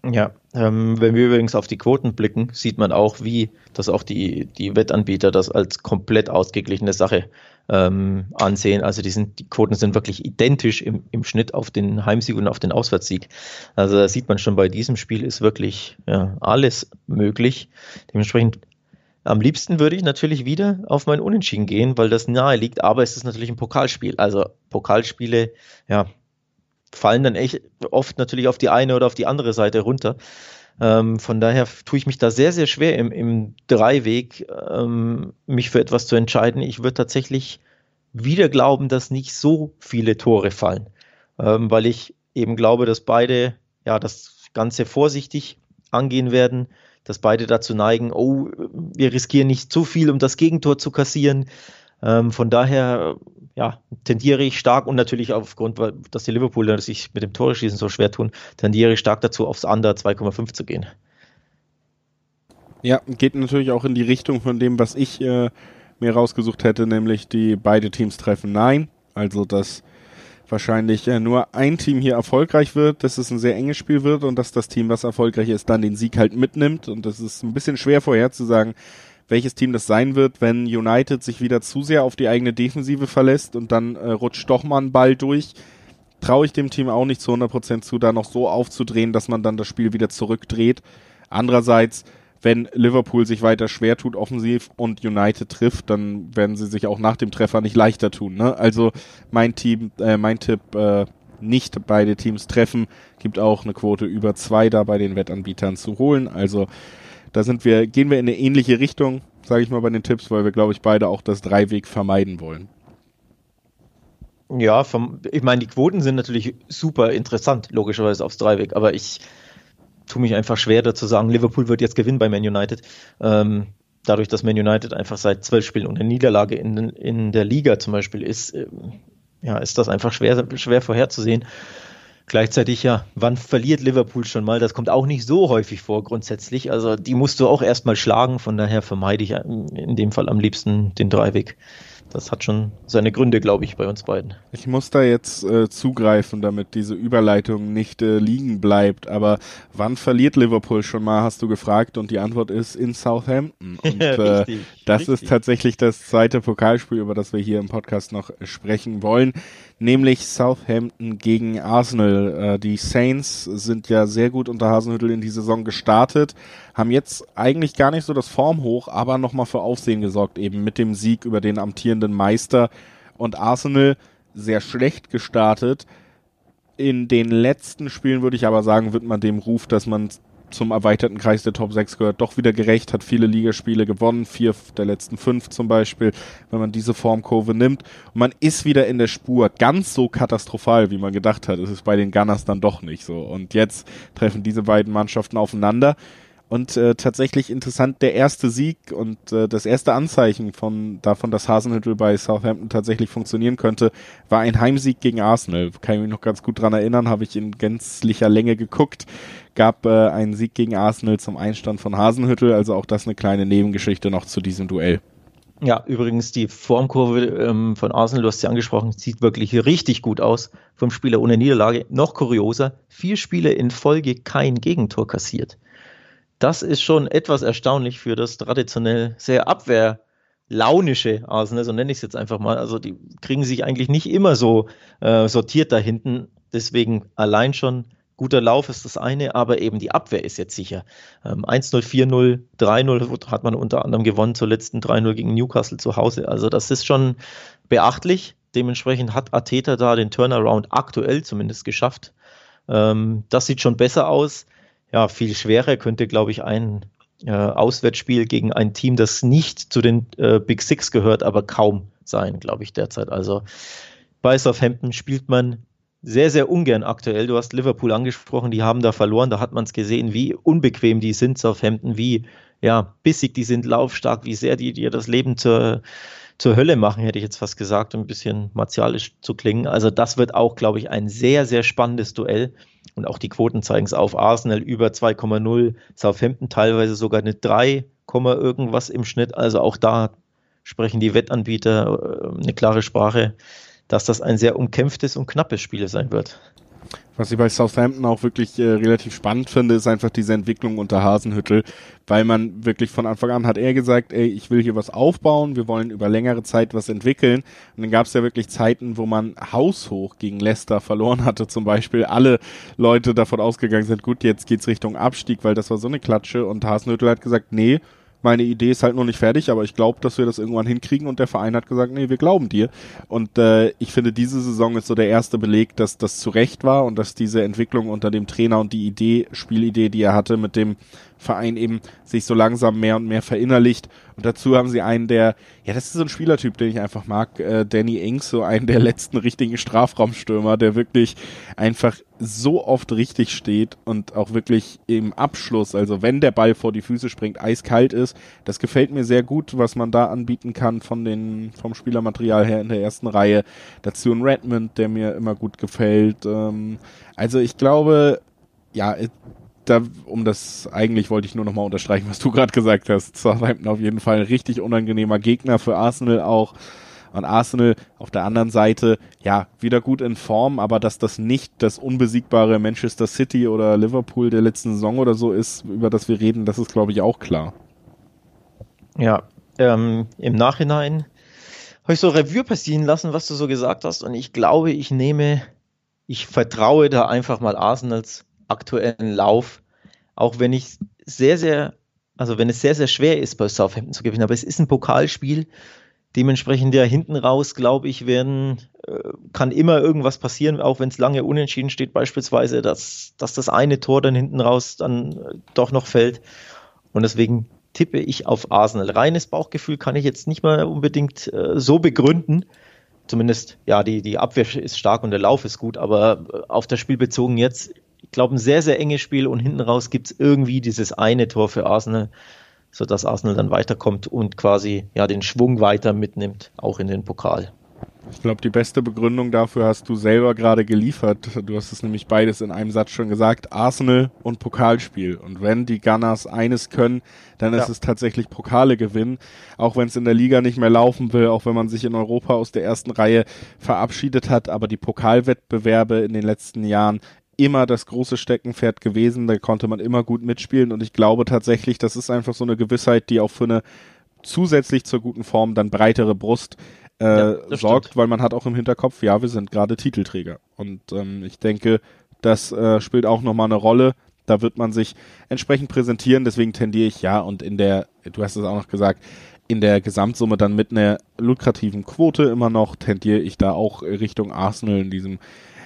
Ja, ähm, wenn wir übrigens auf die Quoten blicken, sieht man auch, wie dass auch die, die Wettanbieter das als komplett ausgeglichene Sache ähm, ansehen. Also die, sind, die Quoten sind wirklich identisch im, im Schnitt auf den Heimsieg und auf den Auswärtssieg. Also da sieht man schon, bei diesem Spiel ist wirklich ja, alles möglich. Dementsprechend am liebsten würde ich natürlich wieder auf mein Unentschieden gehen, weil das nahe liegt, aber es ist natürlich ein Pokalspiel. Also Pokalspiele, ja, fallen dann echt oft natürlich auf die eine oder auf die andere Seite runter. Ähm, von daher tue ich mich da sehr, sehr schwer im, im Dreiweg, ähm, mich für etwas zu entscheiden. Ich würde tatsächlich wieder glauben, dass nicht so viele Tore fallen, ähm, weil ich eben glaube, dass beide ja das Ganze vorsichtig angehen werden, dass beide dazu neigen, oh, wir riskieren nicht zu viel, um das Gegentor zu kassieren. Ähm, von daher ja, tendiere ich stark und natürlich aufgrund, dass die Liverpooler sich mit dem Tore-Schießen so schwer tun, tendiere ich stark dazu, aufs Under 2,5 zu gehen. Ja, geht natürlich auch in die Richtung von dem, was ich äh, mir rausgesucht hätte, nämlich die beide Teams treffen Nein. Also, dass wahrscheinlich äh, nur ein Team hier erfolgreich wird, dass es ein sehr enges Spiel wird und dass das Team, was erfolgreich ist, dann den Sieg halt mitnimmt. Und das ist ein bisschen schwer vorherzusagen, welches Team das sein wird, wenn United sich wieder zu sehr auf die eigene Defensive verlässt und dann äh, rutscht doch mal ein Ball durch. Traue ich dem Team auch nicht zu 100% zu, da noch so aufzudrehen, dass man dann das Spiel wieder zurückdreht. Andererseits, wenn Liverpool sich weiter schwer tut offensiv und United trifft, dann werden sie sich auch nach dem Treffer nicht leichter tun. Ne? Also mein Team, äh, mein Tipp, äh, nicht beide Teams treffen, gibt auch eine Quote über zwei da bei den Wettanbietern zu holen. Also da sind wir, gehen wir in eine ähnliche Richtung, sage ich mal bei den Tipps, weil wir, glaube ich, beide auch das Dreiweg vermeiden wollen. Ja, vom, ich meine, die Quoten sind natürlich super interessant, logischerweise aufs Dreiweg, aber ich tue mich einfach schwer dazu sagen, Liverpool wird jetzt gewinnen bei Man United. Ähm, dadurch, dass Man United einfach seit zwölf Spielen ohne Niederlage in, in der Liga zum Beispiel ist, äh, ja, ist das einfach schwer, schwer vorherzusehen. Gleichzeitig ja, wann verliert Liverpool schon mal? Das kommt auch nicht so häufig vor grundsätzlich. Also die musst du auch erstmal schlagen. Von daher vermeide ich in dem Fall am liebsten den Dreiweg das hat schon seine Gründe, glaube ich, bei uns beiden. Ich muss da jetzt äh, zugreifen, damit diese Überleitung nicht äh, liegen bleibt. Aber wann verliert Liverpool schon mal, hast du gefragt? Und die Antwort ist in Southampton. Und äh, richtig, das richtig. ist tatsächlich das zweite Pokalspiel, über das wir hier im Podcast noch sprechen wollen nämlich Southampton gegen Arsenal. Äh, die Saints sind ja sehr gut unter Hasenhüttel in die Saison gestartet, haben jetzt eigentlich gar nicht so das Form hoch, aber nochmal für Aufsehen gesorgt, eben mit dem Sieg über den amtierenden Meister und Arsenal sehr schlecht gestartet. In den letzten Spielen würde ich aber sagen, wird man dem Ruf, dass man zum erweiterten Kreis der Top 6 gehört, doch wieder gerecht, hat viele Ligaspiele gewonnen, vier der letzten fünf zum Beispiel, wenn man diese Formkurve nimmt. Und man ist wieder in der Spur. Ganz so katastrophal, wie man gedacht hat, ist es bei den Gunners dann doch nicht so. Und jetzt treffen diese beiden Mannschaften aufeinander. Und äh, tatsächlich interessant, der erste Sieg und äh, das erste Anzeichen von davon, dass Hasenhüttel bei Southampton tatsächlich funktionieren könnte, war ein Heimsieg gegen Arsenal. Kann ich mich noch ganz gut dran erinnern, habe ich in gänzlicher Länge geguckt. Gab äh, einen Sieg gegen Arsenal zum Einstand von Hasenhüttel, also auch das eine kleine Nebengeschichte noch zu diesem Duell. Ja, übrigens die Formkurve ähm, von Arsenal, du hast sie angesprochen, sieht wirklich richtig gut aus vom Spieler ohne Niederlage. Noch kurioser, vier Spiele in Folge kein Gegentor kassiert. Das ist schon etwas erstaunlich für das traditionell sehr abwehrlaunische Arsenal, so nenne ich es jetzt einfach mal. Also die kriegen sich eigentlich nicht immer so äh, sortiert da hinten. Deswegen allein schon guter Lauf ist das eine, aber eben die Abwehr ist jetzt sicher. Ähm, 1-0, 4-0, 3-0 hat man unter anderem gewonnen, zuletzt 3-0 gegen Newcastle zu Hause. Also das ist schon beachtlich. Dementsprechend hat Ateta da den Turnaround aktuell zumindest geschafft. Ähm, das sieht schon besser aus ja, viel schwerer könnte, glaube ich, ein äh, Auswärtsspiel gegen ein Team, das nicht zu den äh, Big Six gehört, aber kaum sein, glaube ich, derzeit. Also bei Southampton spielt man sehr, sehr ungern aktuell. Du hast Liverpool angesprochen, die haben da verloren, da hat man es gesehen, wie unbequem die sind, Southampton, wie ja, bissig die sind, laufstark, wie sehr die dir das Leben zur, zur Hölle machen, hätte ich jetzt fast gesagt, um ein bisschen martialisch zu klingen. Also das wird auch, glaube ich, ein sehr, sehr spannendes Duell. Und auch die Quoten zeigen es auf. Arsenal über 2,0, Southampton teilweise sogar eine 3, irgendwas im Schnitt. Also auch da sprechen die Wettanbieter äh, eine klare Sprache, dass das ein sehr umkämpftes und knappes Spiel sein wird. Was ich bei Southampton auch wirklich äh, relativ spannend finde, ist einfach diese Entwicklung unter Hasenhüttel, weil man wirklich von Anfang an hat er gesagt, ey, ich will hier was aufbauen, wir wollen über längere Zeit was entwickeln. Und dann gab es ja wirklich Zeiten, wo man haushoch gegen Leicester verloren hatte, zum Beispiel alle Leute davon ausgegangen sind, gut, jetzt geht's Richtung Abstieg, weil das war so eine Klatsche. Und Hasenhüttel hat gesagt, nee, meine Idee ist halt noch nicht fertig, aber ich glaube, dass wir das irgendwann hinkriegen und der Verein hat gesagt, nee, wir glauben dir. Und äh, ich finde, diese Saison ist so der erste Beleg, dass das zu Recht war und dass diese Entwicklung unter dem Trainer und die Idee, Spielidee, die er hatte, mit dem Verein eben sich so langsam mehr und mehr verinnerlicht. Und dazu haben sie einen, der, ja, das ist so ein Spielertyp, den ich einfach mag, äh, Danny Ings, so einen der letzten richtigen Strafraumstürmer, der wirklich einfach so oft richtig steht und auch wirklich im Abschluss, also wenn der Ball vor die Füße springt, eiskalt ist. Das gefällt mir sehr gut, was man da anbieten kann von den, vom Spielermaterial her in der ersten Reihe. Dazu ein Redmond, der mir immer gut gefällt. Ähm, also ich glaube, ja, da, um das, eigentlich wollte ich nur nochmal unterstreichen, was du gerade gesagt hast. Southampton auf jeden Fall ein richtig unangenehmer Gegner für Arsenal auch. Und Arsenal auf der anderen Seite, ja, wieder gut in Form, aber dass das nicht das unbesiegbare Manchester City oder Liverpool der letzten Saison oder so ist, über das wir reden, das ist, glaube ich, auch klar. Ja, ähm, im Nachhinein habe ich so Revue passieren lassen, was du so gesagt hast. Und ich glaube, ich nehme, ich vertraue da einfach mal Arsenals aktuellen Lauf, auch wenn ich sehr, sehr, also wenn es sehr, sehr schwer ist, bei Southampton zu gewinnen, aber es ist ein Pokalspiel, dementsprechend ja hinten raus, glaube ich, werden, äh, kann immer irgendwas passieren, auch wenn es lange unentschieden steht, beispielsweise, dass, dass das eine Tor dann hinten raus dann äh, doch noch fällt. Und deswegen tippe ich auf Arsenal. Reines Bauchgefühl kann ich jetzt nicht mal unbedingt äh, so begründen. Zumindest, ja, die, die Abwehr ist stark und der Lauf ist gut, aber äh, auf das Spiel bezogen jetzt glaube, ein sehr, sehr enges Spiel und hinten raus gibt es irgendwie dieses eine Tor für Arsenal, sodass Arsenal dann weiterkommt und quasi ja den Schwung weiter mitnimmt, auch in den Pokal. Ich glaube, die beste Begründung dafür hast du selber gerade geliefert. Du hast es nämlich beides in einem Satz schon gesagt. Arsenal und Pokalspiel. Und wenn die Gunners eines können, dann ja. ist es tatsächlich Pokale gewinnen. Auch wenn es in der Liga nicht mehr laufen will, auch wenn man sich in Europa aus der ersten Reihe verabschiedet hat. Aber die Pokalwettbewerbe in den letzten Jahren immer das große Steckenpferd gewesen. Da konnte man immer gut mitspielen und ich glaube tatsächlich, das ist einfach so eine Gewissheit, die auch für eine zusätzlich zur guten Form dann breitere Brust äh, ja, sorgt, stimmt. weil man hat auch im Hinterkopf, ja, wir sind gerade Titelträger. Und ähm, ich denke, das äh, spielt auch nochmal eine Rolle. Da wird man sich entsprechend präsentieren, deswegen tendiere ich ja und in der, du hast es auch noch gesagt, in der Gesamtsumme dann mit einer lukrativen Quote immer noch tendiere ich da auch Richtung Arsenal in diesem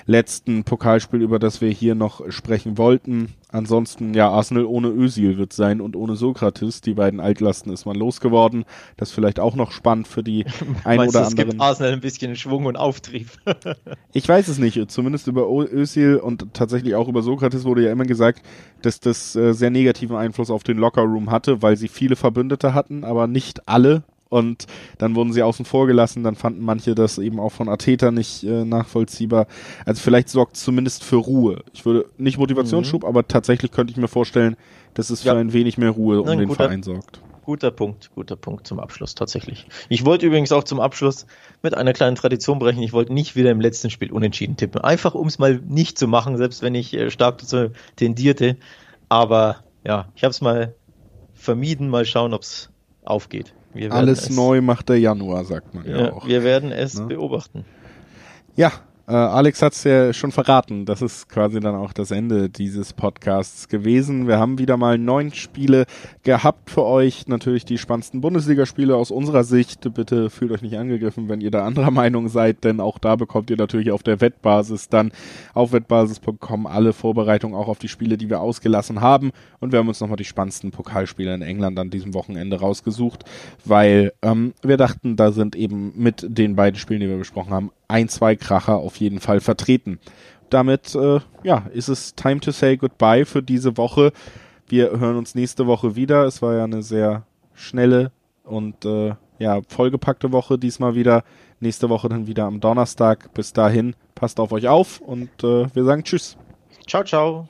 letzten Pokalspiel, über das wir hier noch sprechen wollten. Ansonsten, ja, Arsenal ohne Özil wird sein und ohne Sokrates. Die beiden Altlasten ist man losgeworden. Das ist vielleicht auch noch spannend für die ein Meinst oder du, anderen. Es gibt Arsenal ein bisschen Schwung und Auftrieb. ich weiß es nicht. Zumindest über Özil und tatsächlich auch über Sokrates wurde ja immer gesagt, dass das äh, sehr negativen Einfluss auf den Lockerroom hatte, weil sie viele Verbündete hatten, aber nicht alle und dann wurden sie außen vor gelassen, dann fanden manche das eben auch von Ateta nicht äh, nachvollziehbar. Also vielleicht sorgt es zumindest für Ruhe. Ich würde nicht Motivationsschub, mhm. aber tatsächlich könnte ich mir vorstellen, dass es ja. für ein wenig mehr Ruhe um Nein, den guter, Verein sorgt. Guter Punkt, guter Punkt zum Abschluss tatsächlich. Ich wollte übrigens auch zum Abschluss mit einer kleinen Tradition brechen. Ich wollte nicht wieder im letzten Spiel unentschieden tippen. Einfach um es mal nicht zu machen, selbst wenn ich äh, stark dazu tendierte. Aber ja, ich habe es mal vermieden. Mal schauen, ob es aufgeht. Alles neu macht der Januar, sagt man ja, ja auch. Wir werden es ne? beobachten. Ja, äh, Alex hat es ja schon verraten. Das ist quasi dann auch das Ende dieses Podcasts gewesen. Wir haben wieder mal neun Spiele gehabt für euch. Natürlich die spannendsten Bundesligaspiele aus unserer Sicht. Bitte fühlt euch nicht angegriffen, wenn ihr da anderer Meinung seid, denn auch da bekommt ihr natürlich auf der Wettbasis dann auf wettbasis.com alle Vorbereitungen auch auf die Spiele, die wir ausgelassen haben. Und wir haben uns nochmal die spannendsten Pokalspiele in England an diesem Wochenende rausgesucht, weil ähm, wir dachten, da sind eben mit den beiden Spielen, die wir besprochen haben, ein, zwei Kracher auf jeden Fall vertreten. Damit äh, ja, ist es time to say goodbye für diese Woche. Wir hören uns nächste Woche wieder. Es war ja eine sehr schnelle und äh, ja, vollgepackte Woche diesmal wieder. Nächste Woche dann wieder am Donnerstag. Bis dahin, passt auf euch auf und äh, wir sagen Tschüss. Ciao, ciao.